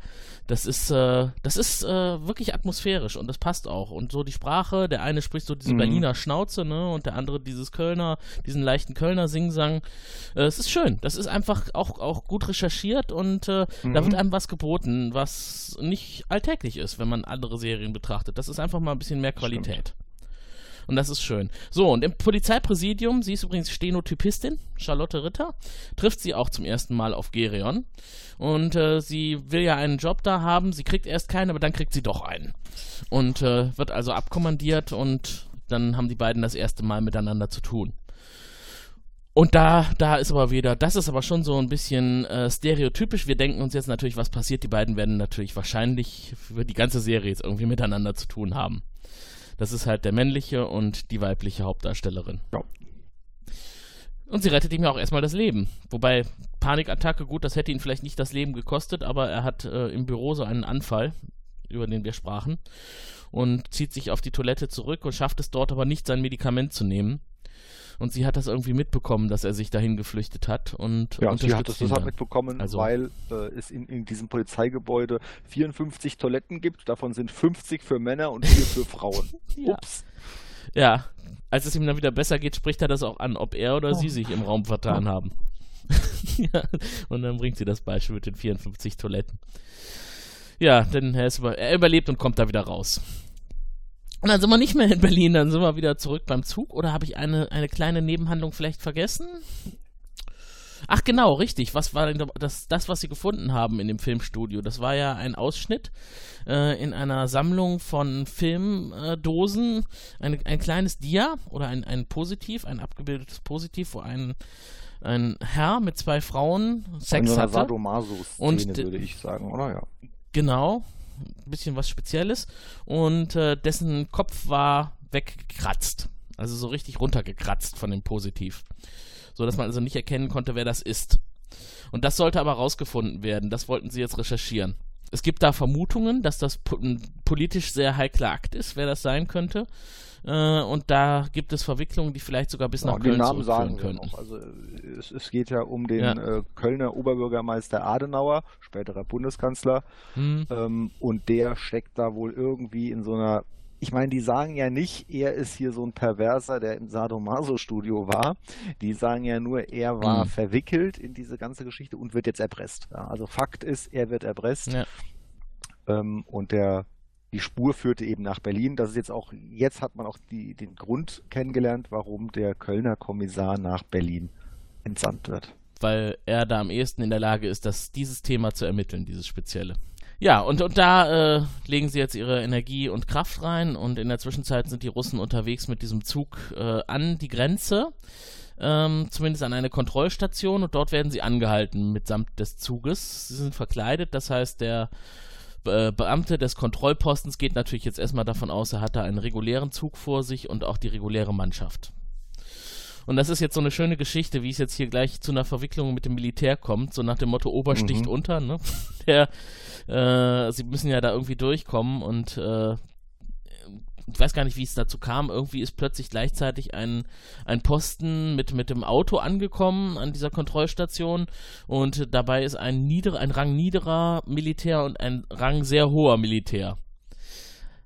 Das ist, äh, das ist äh, wirklich atmosphärisch und das passt auch. Und so die Sprache, der eine spricht so diese Mhm. Berliner Schnauze, ne, und der andere dieses Kölner, diesen leichten Kölner Singsang. Äh, es ist schön. Das ist einfach auch, auch gut recherchiert und äh, da Mhm. wird einem was geboten, was nicht alltäglich ist, wenn man andere Serien betrachtet. Das ist einfach mal ein bisschen mehr Qualität. Und das ist schön. So, und im Polizeipräsidium, sie ist übrigens Stenotypistin, Charlotte Ritter, trifft sie auch zum ersten Mal auf Gerion. Und äh, sie will ja einen Job da haben. Sie kriegt erst keinen, aber dann kriegt sie doch einen. Und äh, wird also abkommandiert und dann haben die beiden das erste Mal miteinander zu tun. Und da, da ist aber wieder, das ist aber schon so ein bisschen äh, stereotypisch. Wir denken uns jetzt natürlich, was passiert. Die beiden werden natürlich wahrscheinlich für die ganze Serie jetzt irgendwie miteinander zu tun haben. Das ist halt der männliche und die weibliche Hauptdarstellerin. Ja. Und sie rettet ihm ja auch erstmal das Leben. Wobei Panikattacke, gut, das hätte ihn vielleicht nicht das Leben gekostet, aber er hat äh, im Büro so einen Anfall, über den wir sprachen, und zieht sich auf die Toilette zurück und schafft es dort aber nicht, sein Medikament zu nehmen. Und sie hat das irgendwie mitbekommen, dass er sich dahin geflüchtet hat und Ja, und sie hat unterstützt das deshalb mitbekommen, Also- weil äh, es in, in diesem Polizeigebäude 54 Toiletten gibt. Davon sind 50 für Männer und 4 für Frauen. Ja. Ups. Ja, als es ihm dann wieder besser geht, spricht er das auch an, ob er oder Oh. sie sich im Raum vertan haben. ja, und dann bringt sie das Beispiel mit den 54 Toiletten. Ja, denn er, über, er überlebt und kommt da wieder raus. Und dann sind wir nicht mehr in Berlin, dann sind wir wieder zurück beim Zug. Oder habe ich eine, eine kleine Nebenhandlung vielleicht vergessen? Ach genau, richtig. Was war denn da- das, das, was sie gefunden haben in dem Filmstudio? Das war ja ein Ausschnitt äh, in einer Sammlung von Filmdosen, ein, ein kleines Dia oder ein, ein Positiv, ein abgebildetes Positiv, wo ein, ein Herr mit zwei Frauen Sex so einer hatte. Sadomaso-Szene, Und würde ich sagen, oder? Ja. Genau, ein bisschen was Spezielles. Und äh, dessen Kopf war weggekratzt. Also so richtig runtergekratzt von dem Positiv. So dass man also nicht erkennen konnte, wer das ist. Und das sollte aber rausgefunden werden. Das wollten sie jetzt recherchieren. Es gibt da Vermutungen, dass das po politisch sehr heikler Akt ist, wer das sein könnte. Äh, und da gibt es Verwicklungen, die vielleicht sogar bis nach Ja, den Köln Namen sagen noch. Also es, es geht ja um den Ja. äh, Kölner Oberbürgermeister Adenauer, späterer Bundeskanzler, Hm. ähm, und der steckt da wohl irgendwie in so einer ich meine, die sagen ja nicht, er ist hier so ein Perverser, der im Sadomaso-Studio war. Die sagen ja nur, er war Mhm. verwickelt in diese ganze Geschichte und wird jetzt erpresst. Ja, also Fakt ist, er wird erpresst. Ja. Ähm, und der, die Spur führte eben nach Berlin. Das ist jetzt auch, jetzt hat man auch die, den Grund kennengelernt, warum der Kölner Kommissar nach Berlin entsandt wird. Weil er da am ehesten in der Lage ist, das, dieses Thema zu ermitteln, dieses spezielle. Ja, und, und da äh, legen sie jetzt ihre Energie und Kraft rein und in der Zwischenzeit sind die Russen unterwegs mit diesem Zug äh, an die Grenze, ähm, zumindest an eine Kontrollstation und dort werden sie angehalten mitsamt des Zuges. Sie sind verkleidet, das heißt, der äh, Beamte des Kontrollpostens geht natürlich jetzt erstmal davon aus, er hat da einen regulären Zug vor sich und auch die reguläre Mannschaft. Und das ist jetzt so eine schöne Geschichte, wie es jetzt hier gleich zu einer Verwicklung mit dem Militär kommt, so nach dem Motto Ober sticht Mhm. unter, ne? Der, äh, sie müssen ja da irgendwie durchkommen und äh, ich weiß gar nicht, wie es dazu kam. Irgendwie ist plötzlich gleichzeitig ein, ein Posten mit, mit dem Auto angekommen an dieser Kontrollstation und dabei ist ein, nieder, ein Rang niederer Militär und ein Rang sehr hoher Militär.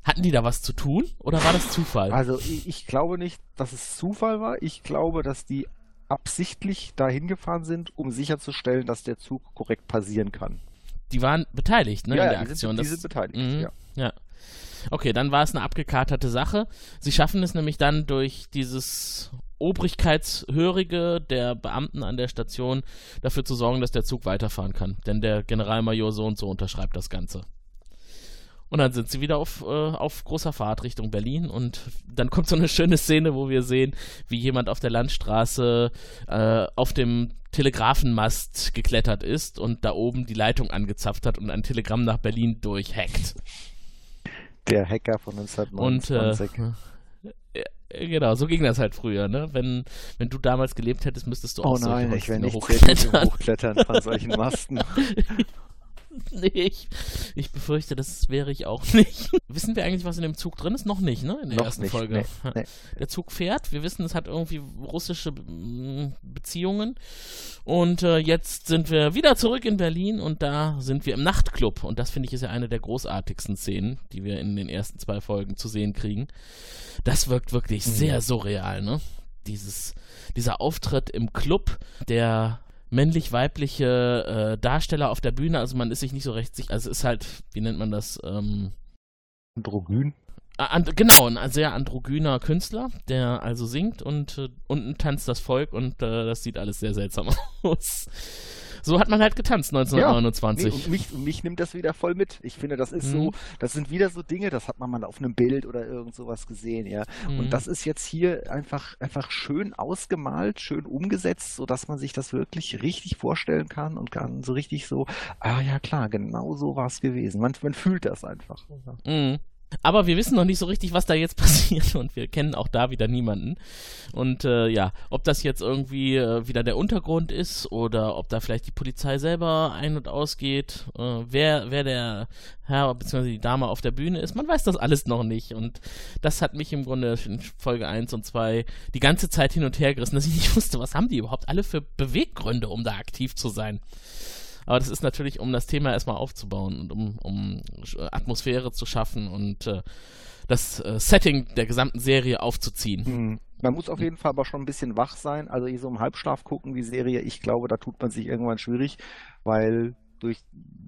Hatten die da was zu tun oder war das Zufall? Also ich, ich glaube nicht, dass es Zufall war. Ich glaube, dass die absichtlich dahin gefahren sind, um sicherzustellen, dass der Zug korrekt passieren kann. Die waren beteiligt, ne, ja, in der die Aktion. sind, die sind beteiligt. Mhm, Ja. ja. Okay, dann war es eine abgekaterte Sache. Sie schaffen es nämlich dann durch dieses Obrigkeitshörige der Beamten an der Station dafür zu sorgen, dass der Zug weiterfahren kann. Denn der Generalmajor so und so unterschreibt das Ganze. Und dann sind sie wieder auf, äh, auf großer Fahrt Richtung Berlin und dann kommt so eine schöne Szene, wo wir sehen, wie jemand auf der Landstraße äh, auf dem Telegrafenmast geklettert ist und da oben die Leitung angezapft hat und ein Telegramm nach Berlin durchhackt. Der Hacker von Und 1929. äh, äh, genau, so ging das halt früher, ne? Wenn, wenn du damals gelebt hättest, müsstest du auch oh nein, solche ich Holzdinger nicht hochklettern. Hochklettern von solchen Masten. nee, ich, ich befürchte, das wäre ich auch nicht. Wissen wir eigentlich, was in dem Zug drin ist? Noch nicht, ne? In der Noch ersten nicht, Folge. nee, nee. Der Zug fährt. Wir wissen, es hat irgendwie russische mm, Beziehungen. Und äh, jetzt sind wir wieder zurück in Berlin und da sind wir im Nachtclub. Und das finde ich ist ja eine der großartigsten Szenen, die wir in den ersten zwei Folgen zu sehen kriegen. Das wirkt wirklich sehr surreal, ne? Dieses, dieser Auftritt im Club, der männlich-weibliche äh, Darsteller auf der Bühne, also man ist sich nicht so recht sicher, also es ist halt, wie nennt man das, ähm, Androgyn. And, genau, ein sehr androgyner Künstler, der also singt und äh, unten tanzt das Volk und äh, das sieht alles sehr seltsam aus. So hat man halt getanzt Nee, 1929. und mich, und mich nimmt das wieder voll mit. Ich finde, das ist Mhm. so, das sind wieder so Dinge, das hat man mal auf einem Bild oder irgend sowas gesehen, ja. Mhm. Und das ist jetzt hier einfach, einfach schön ausgemalt, schön umgesetzt, so dass man sich das wirklich richtig vorstellen kann und kann so richtig so, ah ja klar, genau so war es gewesen. Man, man fühlt das einfach. Mhm. Aber wir wissen noch nicht so richtig, was da jetzt passiert und wir kennen auch da wieder niemanden. Und äh, ja, ob das jetzt irgendwie äh, wieder der Untergrund ist oder ob da vielleicht die Polizei selber ein- und ausgeht, äh, wer, wer der Herr bzw. die Dame auf der Bühne ist, man weiß das alles noch nicht. Und das hat mich im Grunde in Folge 1 und 2 die ganze Zeit hin und her gerissen, dass ich nicht wusste, was haben die überhaupt alle für Beweggründe, um da aktiv zu sein. Aber das ist natürlich, um das Thema erstmal aufzubauen und um, um Atmosphäre zu schaffen und äh, das äh, Setting der gesamten Serie aufzuziehen. Mhm. Man muss auf jeden Fall aber schon ein bisschen wach sein. Also hier so im Halbschlaf gucken, die Serie, ich glaube, da tut man sich irgendwann schwierig, weil durch,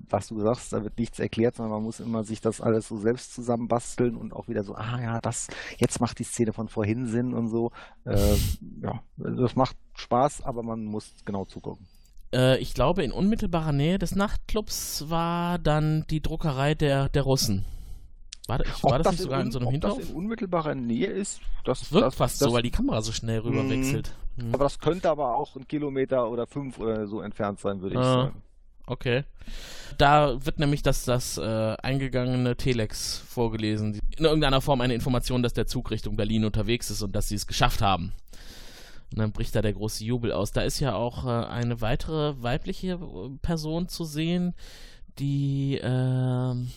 was du sagst, da wird nichts erklärt, sondern man muss immer sich das alles so selbst zusammenbasteln und auch wieder so, ah ja, das, jetzt macht die Szene von vorhin Sinn und so. Äh, ja, das macht Spaß, aber man muss genau zugucken. Äh, ich glaube, in unmittelbarer Nähe des Nachtclubs war dann die Druckerei der, der Russen. War, das- war das, nicht sogar in so einem ob Hinterhof? das in unmittelbarer Nähe ist, das Wirkt das, fast das, so, weil die Kamera so schnell rüber Mhm. wechselt. Mhm. Aber das könnte aber auch ein Kilometer oder fünf oder so entfernt sein, würde ich Ah. sagen. Okay. Da wird nämlich das, das äh, eingegangene Telex vorgelesen. In irgendeiner Form eine Information, dass der Zug Richtung Berlin unterwegs ist und dass sie es geschafft haben. Und dann bricht da der große Jubel aus. Da ist ja auch äh, eine weitere weibliche äh, Person zu sehen, die ähm,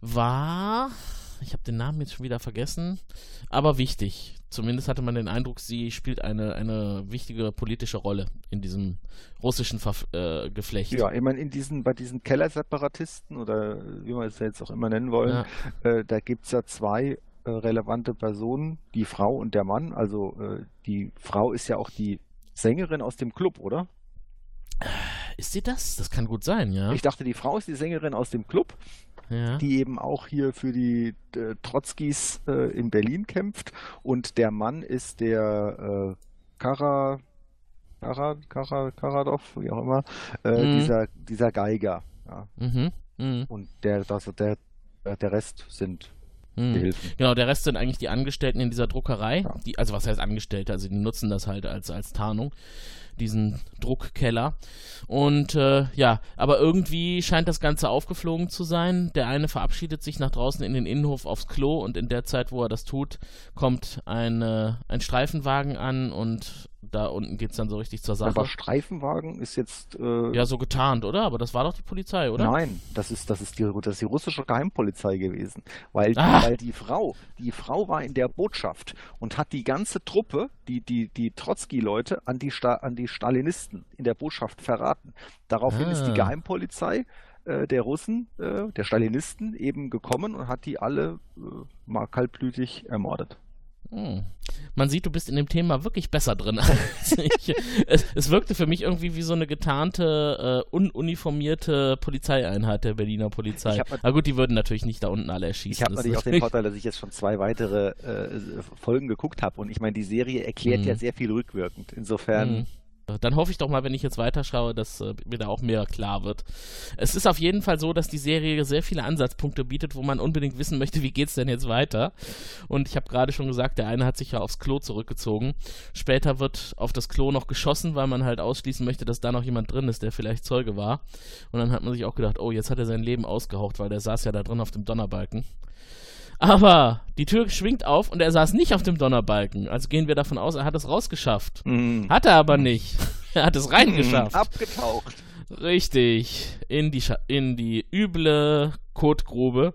war. Ich habe den Namen jetzt schon wieder vergessen, aber wichtig. Zumindest hatte man den Eindruck, sie spielt eine, eine wichtige politische Rolle in diesem russischen Verf äh, Geflecht. Ja, ich meine, in diesen, bei diesen Kellerseparatisten oder wie wir es jetzt auch immer nennen wollen, Ja. äh, da gibt es ja zwei äh, relevante Personen, die Frau und der Mann. Also äh, die Frau ist ja auch die Sängerin aus dem Club, oder? Ist sie das? Das kann gut sein, ja. Ich dachte, die Frau ist die Sängerin aus dem Club, ja. die eben auch hier für die äh, Trotzkis äh, in Berlin kämpft. Und der Mann ist der äh, Kara, Kara, Kara, Karadov, wie auch immer, äh, Mhm. dieser, dieser Geiger. Ja. Mhm. Mhm. Und der, also der, der Rest sind Hm. Genau, der Rest sind eigentlich die Angestellten in dieser Druckerei. Ja. Die, also was heißt Angestellte? Also die nutzen das halt als, als Tarnung, diesen Druckkeller. Und äh, ja, aber irgendwie scheint das Ganze aufgeflogen zu sein. Der eine verabschiedet sich nach draußen in den Innenhof aufs Klo und in der Zeit, wo er das tut, kommt ein, äh, ein Streifenwagen an und da unten geht's dann so richtig zur Sache. Aber Streifenwagen ist jetzt. Äh, ja, so getarnt, oder? Aber das war doch die Polizei, oder? Nein, das ist, das, ist die, das ist die russische Geheimpolizei gewesen. Weil die, Ah. weil die Frau, die Frau war in der Botschaft und hat die ganze Truppe, die, die, die Trotzki-Leute, an die, Sta an die Stalinisten in der Botschaft verraten. Daraufhin ist die Ah. Geheimpolizei äh, der Russen, äh, der Stalinisten, eben gekommen und hat die alle äh, mal kaltblütig ermordet. Hm. Man sieht, du bist in dem Thema wirklich besser drin als ich. Es, es wirkte für mich irgendwie wie so eine getarnte, äh, ununiformierte Polizeieinheit der Berliner Polizei. Aber gut, die würden natürlich nicht da unten alle erschießen. Ich habe natürlich auch den Vorteil, dass ich jetzt schon zwei weitere äh, Folgen geguckt habe und ich meine, die Serie erklärt Mhm. ja sehr viel rückwirkend. Insofern. Hm. Dann hoffe ich doch mal, wenn ich jetzt weiterschaue, dass äh, mir da auch mehr klar wird. Es ist auf jeden Fall so, dass die Serie sehr viele Ansatzpunkte bietet, wo man unbedingt wissen möchte, wie geht's denn jetzt weiter. Und ich habe gerade schon gesagt, der eine hat sich ja aufs Klo zurückgezogen. Später wird auf das Klo noch geschossen, weil man halt ausschließen möchte, dass da noch jemand drin ist, der vielleicht Zeuge war. Und dann hat man sich auch gedacht, oh, jetzt hat er sein Leben ausgehaucht, weil der saß ja da drin auf dem Donnerbalken. Aber die Tür schwingt auf und er saß nicht auf dem Donnerbalken. Also gehen wir davon aus, er hat es rausgeschafft. Mhm. Hat er aber nicht. Er hat es reingeschafft. Abgetaucht. Richtig. In die, Scha in die üble Kotgrube.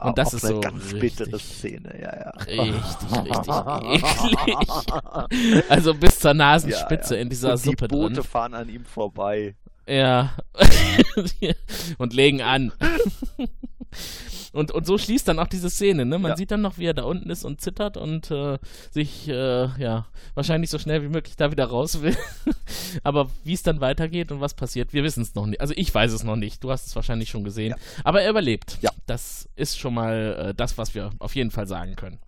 Und das Auch ist eine so ganz richtig, bittere Szene, ja, ja. richtig, richtig eklig. Also bis zur Nasenspitze Ja, ja. in dieser und Suppe die Boote drin. fahren an ihm vorbei. Ja. und legen an. Und, und so schließt dann auch diese Szene, ne? Man Ja. sieht dann noch, wie er da unten ist und zittert und äh, sich, äh, ja, wahrscheinlich so schnell wie möglich da wieder raus will. Aber wie es dann weitergeht und was passiert, wir wissen es noch nicht. Also ich weiß es noch nicht. Du hast es wahrscheinlich schon gesehen. Ja. Aber er überlebt. Ja. Das ist schon mal äh, das, was wir auf jeden Fall sagen können.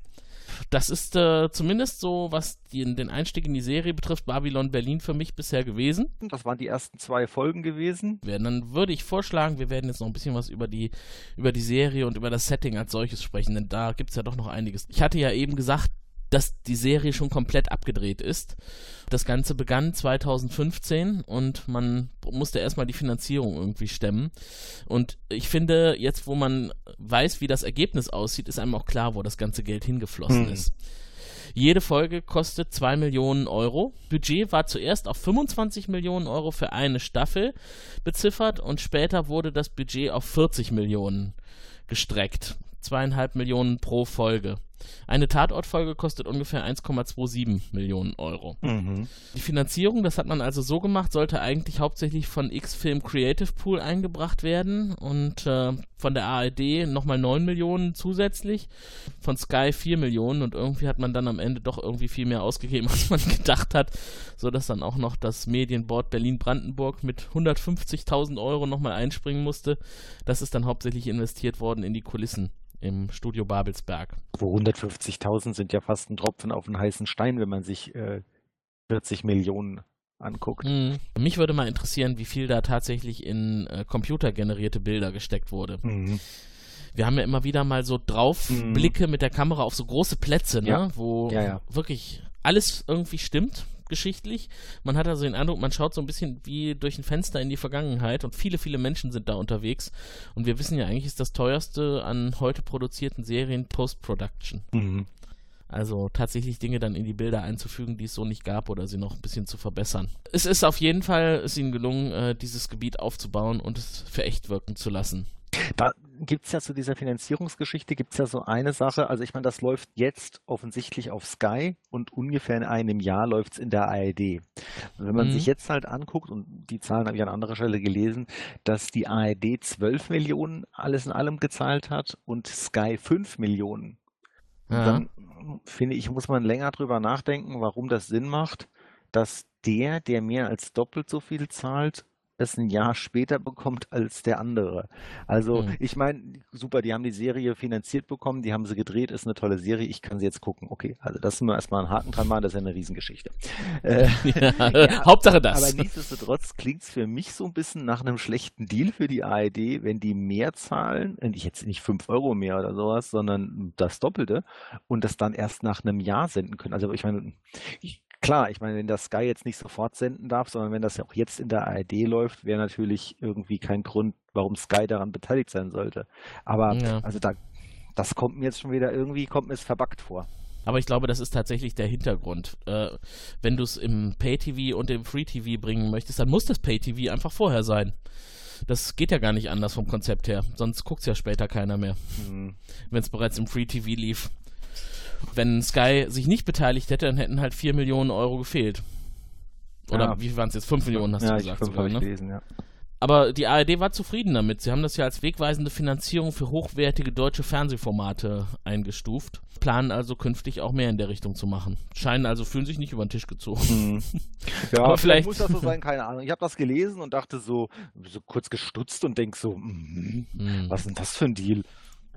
Das ist äh, zumindest so, was die, den Einstieg in die Serie betrifft, Babylon Berlin für mich bisher gewesen Das waren die ersten zwei Folgen gewesen. dann würde ich vorschlagen, wir werden jetzt noch ein bisschen was über die, über die Serie und über das Setting als solches sprechen, denn da gibt es ja doch noch einiges. Ich hatte ja eben gesagt, dass die Serie schon komplett abgedreht ist. Das Ganze begann 2015 und man musste erstmal die Finanzierung irgendwie stemmen. Und ich finde, jetzt wo man weiß, wie das Ergebnis aussieht, ist einem auch klar, wo das ganze Geld hingeflossen Hm. ist. Jede Folge kostet 2 Millionen Euro. Budget war zuerst auf 25 Millionen Euro für eine Staffel beziffert und später wurde das Budget auf 40 Millionen gestreckt. Zweieinhalb Millionen pro Folge. Eine Tatortfolge kostet ungefähr 1,27 Millionen Euro. Die Finanzierung, das hat man also so gemacht, sollte eigentlich hauptsächlich von X-Film Creative Pool eingebracht werden und äh, von der ARD nochmal 9 Millionen zusätzlich, von Sky 4 Millionen und irgendwie hat man dann am Ende doch irgendwie viel mehr ausgegeben, als man gedacht hat, sodass dann auch noch das Medienboard Berlin-Brandenburg mit 150.000 Euro nochmal einspringen musste. Das ist dann hauptsächlich investiert worden in die Kulissen im Studio Babelsberg. Wo 150.000 sind ja fast ein Tropfen auf einen heißen Stein, wenn man sich äh, 40 Millionen anguckt. Mhm. Mich würde mal interessieren, wie viel da tatsächlich in äh, computergenerierte Bilder gesteckt wurde. Mhm. Wir haben ja immer wieder mal so Draufblicke mit der Kamera auf so große Plätze, ne? Ja. wo Ja, ja. wirklich alles irgendwie stimmt, geschichtlich. Man hat also den Eindruck, man schaut so ein bisschen wie durch ein Fenster in die Vergangenheit und viele, viele Menschen sind da unterwegs. Und wir wissen ja eigentlich, ist das teuerste an heute produzierten Serien Post-Production. Mhm. Also tatsächlich Dinge dann in die Bilder einzufügen, die es so nicht gab oder sie noch ein bisschen zu verbessern. Es ist auf jeden Fall ist ihnen gelungen, äh, dieses Gebiet aufzubauen und es für echt wirken zu lassen. Da gibt es ja zu dieser Finanzierungsgeschichte gibt's ja so eine Sache. Also ich meine, das läuft jetzt offensichtlich auf Sky und ungefähr in einem Jahr läuft es in der ARD. Wenn man Mhm. sich jetzt halt anguckt, und die Zahlen habe ich an anderer Stelle gelesen, dass die ARD 12 Millionen alles in allem gezahlt hat und Sky 5 Millionen. Ja. dann finde ich, muss man länger drüber nachdenken, warum das Sinn macht, dass der, der mehr als doppelt so viel zahlt, es ein Jahr später bekommt als der andere. Also Mhm. ich meine, super, die haben die Serie finanziert bekommen, die haben sie gedreht, ist eine tolle Serie, ich kann sie jetzt gucken. Okay, also das müssen wir erstmal einen Haken dran machen, das ist ja eine Riesengeschichte. Äh, Ja, Hauptsache das. aber nichtsdestotrotz klingt es für mich so ein bisschen nach einem schlechten Deal für die ARD, wenn die mehr zahlen, und ich jetzt nicht 5 Euro mehr oder sowas, sondern das Doppelte und das dann erst nach einem Jahr senden können. Also ich meine, ich, klar, ich meine, wenn das Sky jetzt nicht sofort senden darf, sondern wenn das ja auch jetzt in der ARD läuft, wäre natürlich irgendwie kein Grund, warum Sky daran beteiligt sein sollte. Aber Ja. also da, das kommt mir jetzt schon wieder irgendwie, kommt mir es verbackt vor. Aber ich glaube, das ist tatsächlich der Hintergrund. Äh, wenn du es im Pay-TV und im Free-TV bringen möchtest, dann muss das Pay-TV einfach vorher sein. Das geht ja gar nicht anders vom Konzept her. Sonst guckt es ja später keiner mehr, Hm. wenn es bereits im Free-TV lief. Wenn Sky sich nicht beteiligt hätte, dann hätten halt 4 Millionen Euro gefehlt. Oder Ja. wie waren es jetzt? 5 Millionen hast ja, du gesagt. fünf sogar, ne? gelesen, ja. Aber die ARD war zufrieden damit. Sie haben das ja als wegweisende Finanzierung für hochwertige deutsche Fernsehformate eingestuft. Planen also künftig auch mehr in der Richtung zu machen. Scheinen also, fühlen sich nicht über den Tisch gezogen. Hm. Ja, Aber vielleicht vielleicht- muss das so sein, keine Ahnung. Ich habe das gelesen und dachte so, so kurz gestutzt und denk so, mhm, Hm. was ist denn das für ein Deal?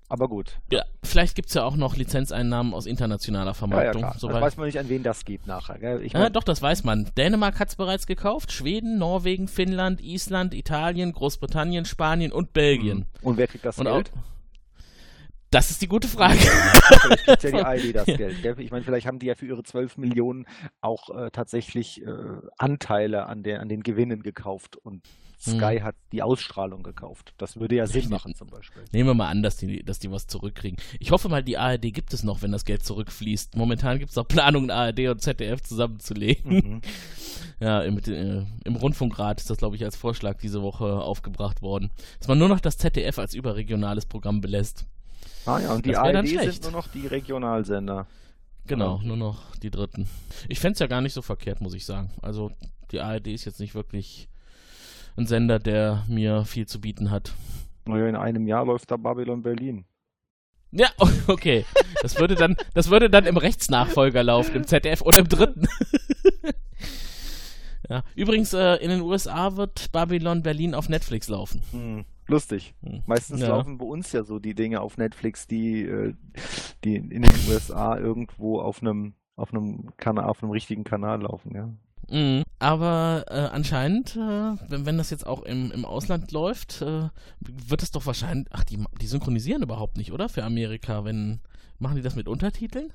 Aber gut. Ja, vielleicht gibt es ja auch noch Lizenzeinnahmen aus internationaler Ja, ja, Vermarktung. klar. Also Soweit- weiß man nicht, an wen das geht nachher. Ich ja, mein, doch, das weiß man. Dänemark hat es bereits gekauft, Schweden, Norwegen, Finnland, Island, Italien, Großbritannien, Spanien und Belgien. Und wer kriegt das Und auch, Geld? Das ist die gute Frage. Vielleicht kriegt ja die ARD das Geld. Gell? Ich meine, vielleicht haben die ja für ihre 12 Millionen auch äh, tatsächlich äh, Anteile an, der, an den Gewinnen gekauft und Sky hat die Ausstrahlung gekauft. Das würde ja Sinn machen zum Beispiel. Nehmen wir mal an, dass die, dass die was zurückkriegen. Ich hoffe mal, die ARD gibt es noch, wenn das Geld zurückfließt. Momentan gibt es auch Planungen, ARD und ZDF zusammenzulegen. Mhm. Ja, im, äh, im Rundfunkrat ist das, glaube ich, als Vorschlag diese Woche aufgebracht worden. Dass man nur noch das ZDF als überregionales Programm belässt. Ah ja, und die ARD sind nur noch die Regionalsender. Genau, nur noch die dritten. Ich fände es ja gar nicht so verkehrt, muss ich sagen. Also die ARD ist jetzt nicht wirklich ein Sender, der mir viel zu bieten hat. Naja, in einem Jahr läuft da Babylon Berlin. Ja, okay. Das würde dann, das würde dann im Rechtsnachfolger laufen, im ZDF oder im dritten. ja. Übrigens, äh, in den USA wird Babylon Berlin auf Netflix laufen. Hm, lustig. Hm. Meistens Ja. laufen bei uns ja so die Dinge auf Netflix, die, äh, die in den USA irgendwo auf einem auf einem Kanal, auf einem richtigen Kanal laufen, ja. Mhm. Aber äh, anscheinend, äh, wenn, wenn das jetzt auch im, im Ausland läuft, äh, wird es doch wahrscheinlich. Ach, die, die synchronisieren überhaupt nicht, oder? Für Amerika, wenn. Machen die das mit Untertiteln?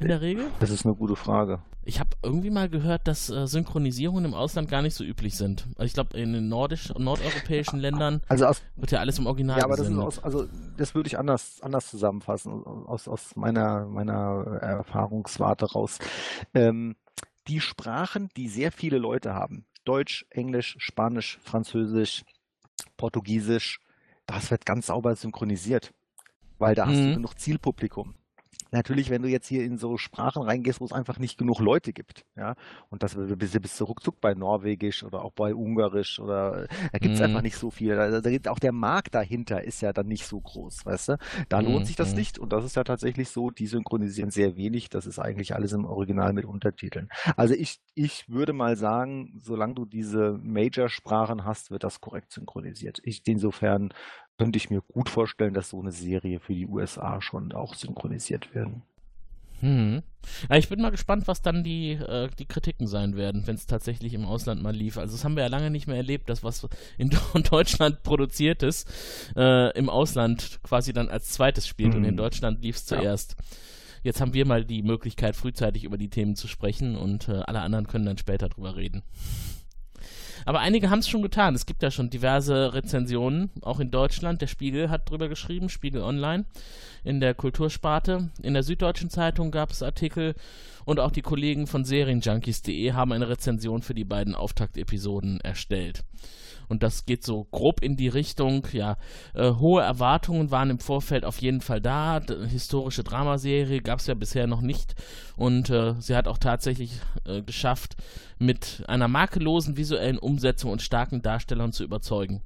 In der Regel? Das ist eine gute Frage. Ich habe irgendwie mal gehört, dass äh, Synchronisierungen im Ausland gar nicht so üblich sind. Also ich glaube, in den nordisch nordeuropäischen Ländern Also aus, wird ja alles im Original ja, aber das aus, also das würde ich anders, anders zusammenfassen, aus, aus meiner, meiner Erfahrungswarte raus. Ähm, die Sprachen, die sehr viele Leute haben, Deutsch, Englisch, Spanisch, Französisch, Portugiesisch, das wird ganz sauber synchronisiert, weil da hast Mhm. du genug Zielpublikum. Natürlich, wenn du jetzt hier in so Sprachen reingehst, wo es einfach nicht genug Leute gibt, ja, und das bist du bist du ruckzuck bei Norwegisch oder auch bei Ungarisch oder da gibt es Mhm. einfach nicht so viel. Da, da gibt auch der Markt dahinter ist ja dann nicht so groß, weißt du? Da lohnt sich das mhm. nicht und das ist ja tatsächlich so, die synchronisieren sehr wenig, das ist eigentlich alles im Original mit Untertiteln. Also ich, ich würde mal sagen, solange du diese Major-Sprachen hast, wird das korrekt synchronisiert. Ich, insofern könnte ich mir gut vorstellen, dass so eine Serie für die USA schon auch synchronisiert werden. Hm. Ja, ich bin mal gespannt, was dann die, äh, die Kritiken sein werden, wenn es tatsächlich im Ausland mal lief. Also das haben wir ja lange nicht mehr erlebt, dass was in Deutschland produziert ist, äh, im Ausland quasi dann als zweites spielt und Mhm. in Deutschland lief es Ja. zuerst. Jetzt haben wir mal die Möglichkeit, frühzeitig über die Themen zu sprechen und äh, alle anderen können dann später drüber reden. Aber einige haben es schon getan. Es gibt ja schon diverse Rezensionen, auch in Deutschland. Der Spiegel hat drüber geschrieben, Spiegel Online, in der Kultursparte. In der Süddeutschen Zeitung gab es Artikel und auch die Kollegen von Serienjunkies.de haben eine Rezension für die beiden Auftaktepisoden erstellt. Und das geht so grob in die Richtung, ja, äh, hohe Erwartungen waren im Vorfeld auf jeden Fall da. D historische Dramaserie gab es ja bisher noch nicht. Und äh, sie hat auch tatsächlich äh, geschafft, mit einer makellosen visuellen Umsetzung und starken Darstellern zu überzeugen.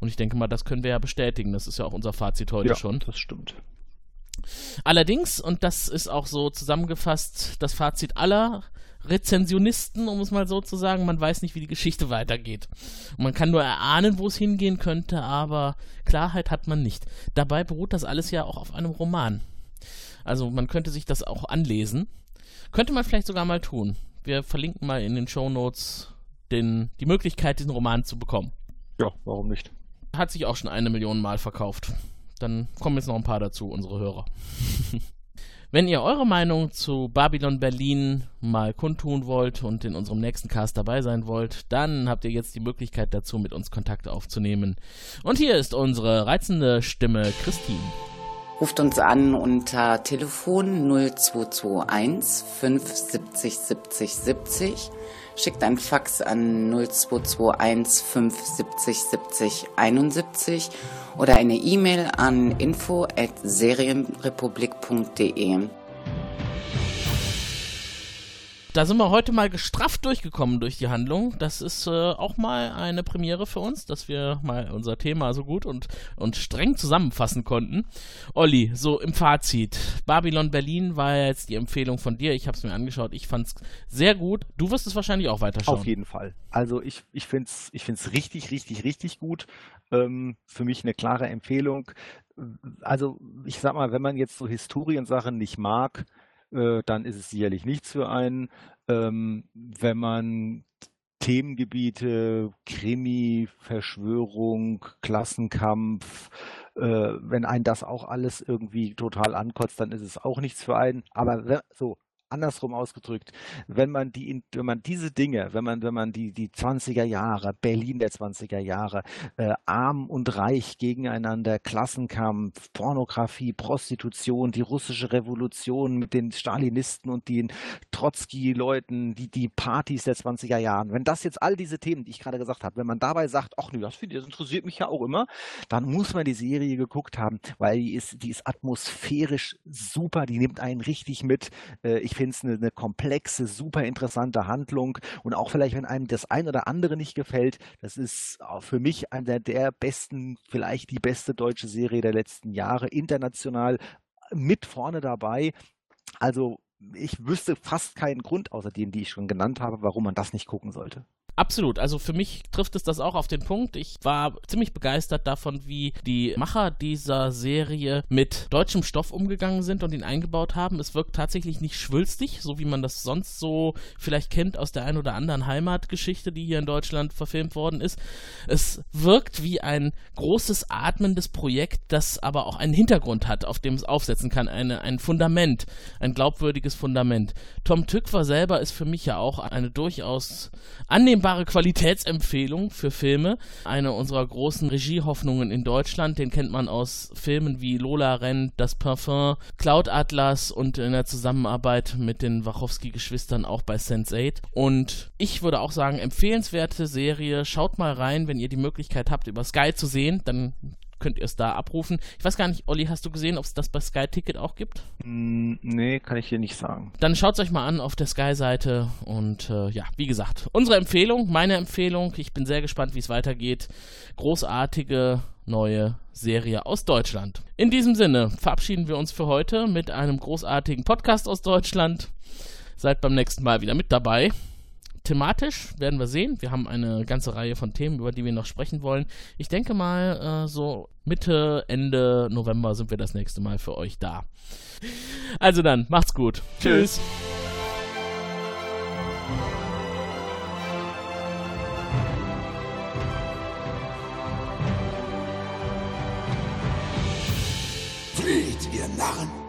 Und ich denke mal, das können wir ja bestätigen. Das ist ja auch unser Fazit heute schon. das stimmt. Allerdings, und das ist auch so zusammengefasst das Fazit aller Rezensionisten, um es mal so zu sagen. Man weiß nicht, wie die Geschichte weitergeht. Und man kann nur erahnen, wo es hingehen könnte, aber Klarheit hat man nicht. Dabei beruht das alles ja auch auf einem Roman. Also man könnte sich das auch anlesen. Könnte man vielleicht sogar mal tun. Wir verlinken mal in den Show Notes den, die Möglichkeit, diesen Roman zu bekommen. Ja, warum nicht? Hat sich auch schon eine Million Mal verkauft. Dann kommen jetzt noch ein paar dazu, unsere Hörer. Wenn ihr eure Meinung zu Babylon Berlin mal kundtun wollt und in unserem nächsten Cast dabei sein wollt, dann habt ihr jetzt die Möglichkeit dazu, mit uns Kontakt aufzunehmen. Und hier ist unsere reizende Stimme Christine. Ruft uns an unter Telefon 0221 570 70 70 schickt ein Fax an 0221 570 70 71 oder eine E-Mail an info at serienrepublik.de. Da sind wir heute mal gestrafft durchgekommen durch die Handlung. Das ist äh, auch mal eine Premiere für uns, dass wir mal unser Thema so gut und, und streng zusammenfassen konnten. Olli, so im Fazit. Babylon Berlin war jetzt die Empfehlung von dir. Ich habe es mir angeschaut. Ich fand es sehr gut. Du wirst es wahrscheinlich auch weiterschauen. Auf jeden Fall. Also ich, ich finde es ich find's richtig, richtig, richtig gut. Ähm, für mich eine klare Empfehlung. Also ich sag mal, wenn man jetzt so Historiensachen nicht mag, äh, dann ist es sicherlich nichts für einen. Ähm, wenn man Themengebiete, Krimi, Verschwörung, Klassenkampf, äh, wenn einen das auch alles irgendwie total ankotzt, dann ist es auch nichts für einen. Aber so andersrum ausgedrückt, wenn man die, wenn man diese Dinge, wenn man, wenn man die, die 20er Jahre, Berlin der 20er Jahre, äh, arm und reich gegeneinander, Klassenkampf, Pornografie, Prostitution, die russische Revolution mit den Stalinisten und den Trotzki-Leuten, die, die Partys der 20er Jahre, wenn das jetzt all diese Themen, die ich gerade gesagt habe, wenn man dabei sagt, ach nee, das, das interessiert mich ja auch immer, dann muss man die Serie geguckt haben, weil die ist, die ist atmosphärisch super, die nimmt einen richtig mit. Äh, ich finde es eine, eine komplexe, super interessante Handlung und auch vielleicht, wenn einem das ein oder andere nicht gefällt, das ist für mich einer der besten, vielleicht die beste deutsche Serie der letzten Jahre, international mit vorne dabei. Also ich wüsste fast keinen Grund, außer dem, die ich schon genannt habe, warum man das nicht gucken sollte. Absolut. Also für mich trifft es das auch auf den Punkt. Ich war ziemlich begeistert davon, wie die Macher dieser Serie mit deutschem Stoff umgegangen sind und ihn eingebaut haben. Es wirkt tatsächlich nicht schwülstig, so wie man das sonst so vielleicht kennt aus der ein oder anderen Heimatgeschichte, die hier in Deutschland verfilmt worden ist. Es wirkt wie ein großes, atmendes Projekt, das aber auch einen Hintergrund hat, auf dem es aufsetzen kann. Eine, ein Fundament, ein glaubwürdiges Fundament. Tom Tückwer selber ist für mich ja auch eine durchaus annehmbare unverkennbare Qualitätsempfehlung für Filme. Eine unserer großen Regiehoffnungen in Deutschland. Den kennt man aus Filmen wie Lola rennt, Das Parfum, Cloud Atlas und in der Zusammenarbeit mit den Wachowski-Geschwistern auch bei Sense8. Und ich würde auch sagen, empfehlenswerte Serie. Schaut mal rein, wenn ihr die Möglichkeit habt, über Sky zu sehen. Dann könnt ihr es da abrufen. Ich weiß gar nicht, Olli, hast du gesehen, ob es das bei Sky Ticket auch gibt? Mm, nee, kann ich dir nicht sagen. Dann schaut es euch mal an auf der Sky-Seite und äh, ja, wie gesagt, unsere Empfehlung, meine Empfehlung, ich bin sehr gespannt, wie es weitergeht. Großartige neue Serie aus Deutschland. In diesem Sinne verabschieden wir uns für heute mit einem großartigen Podcast aus Deutschland. Seid beim nächsten Mal wieder mit dabei thematisch werden wir sehen. Wir haben eine ganze Reihe von Themen, über die wir noch sprechen wollen. Ich denke mal, äh, so Mitte, Ende November sind wir das nächste Mal für euch da. Also dann, macht's gut. Tschüss. Flieht, ihr Narren!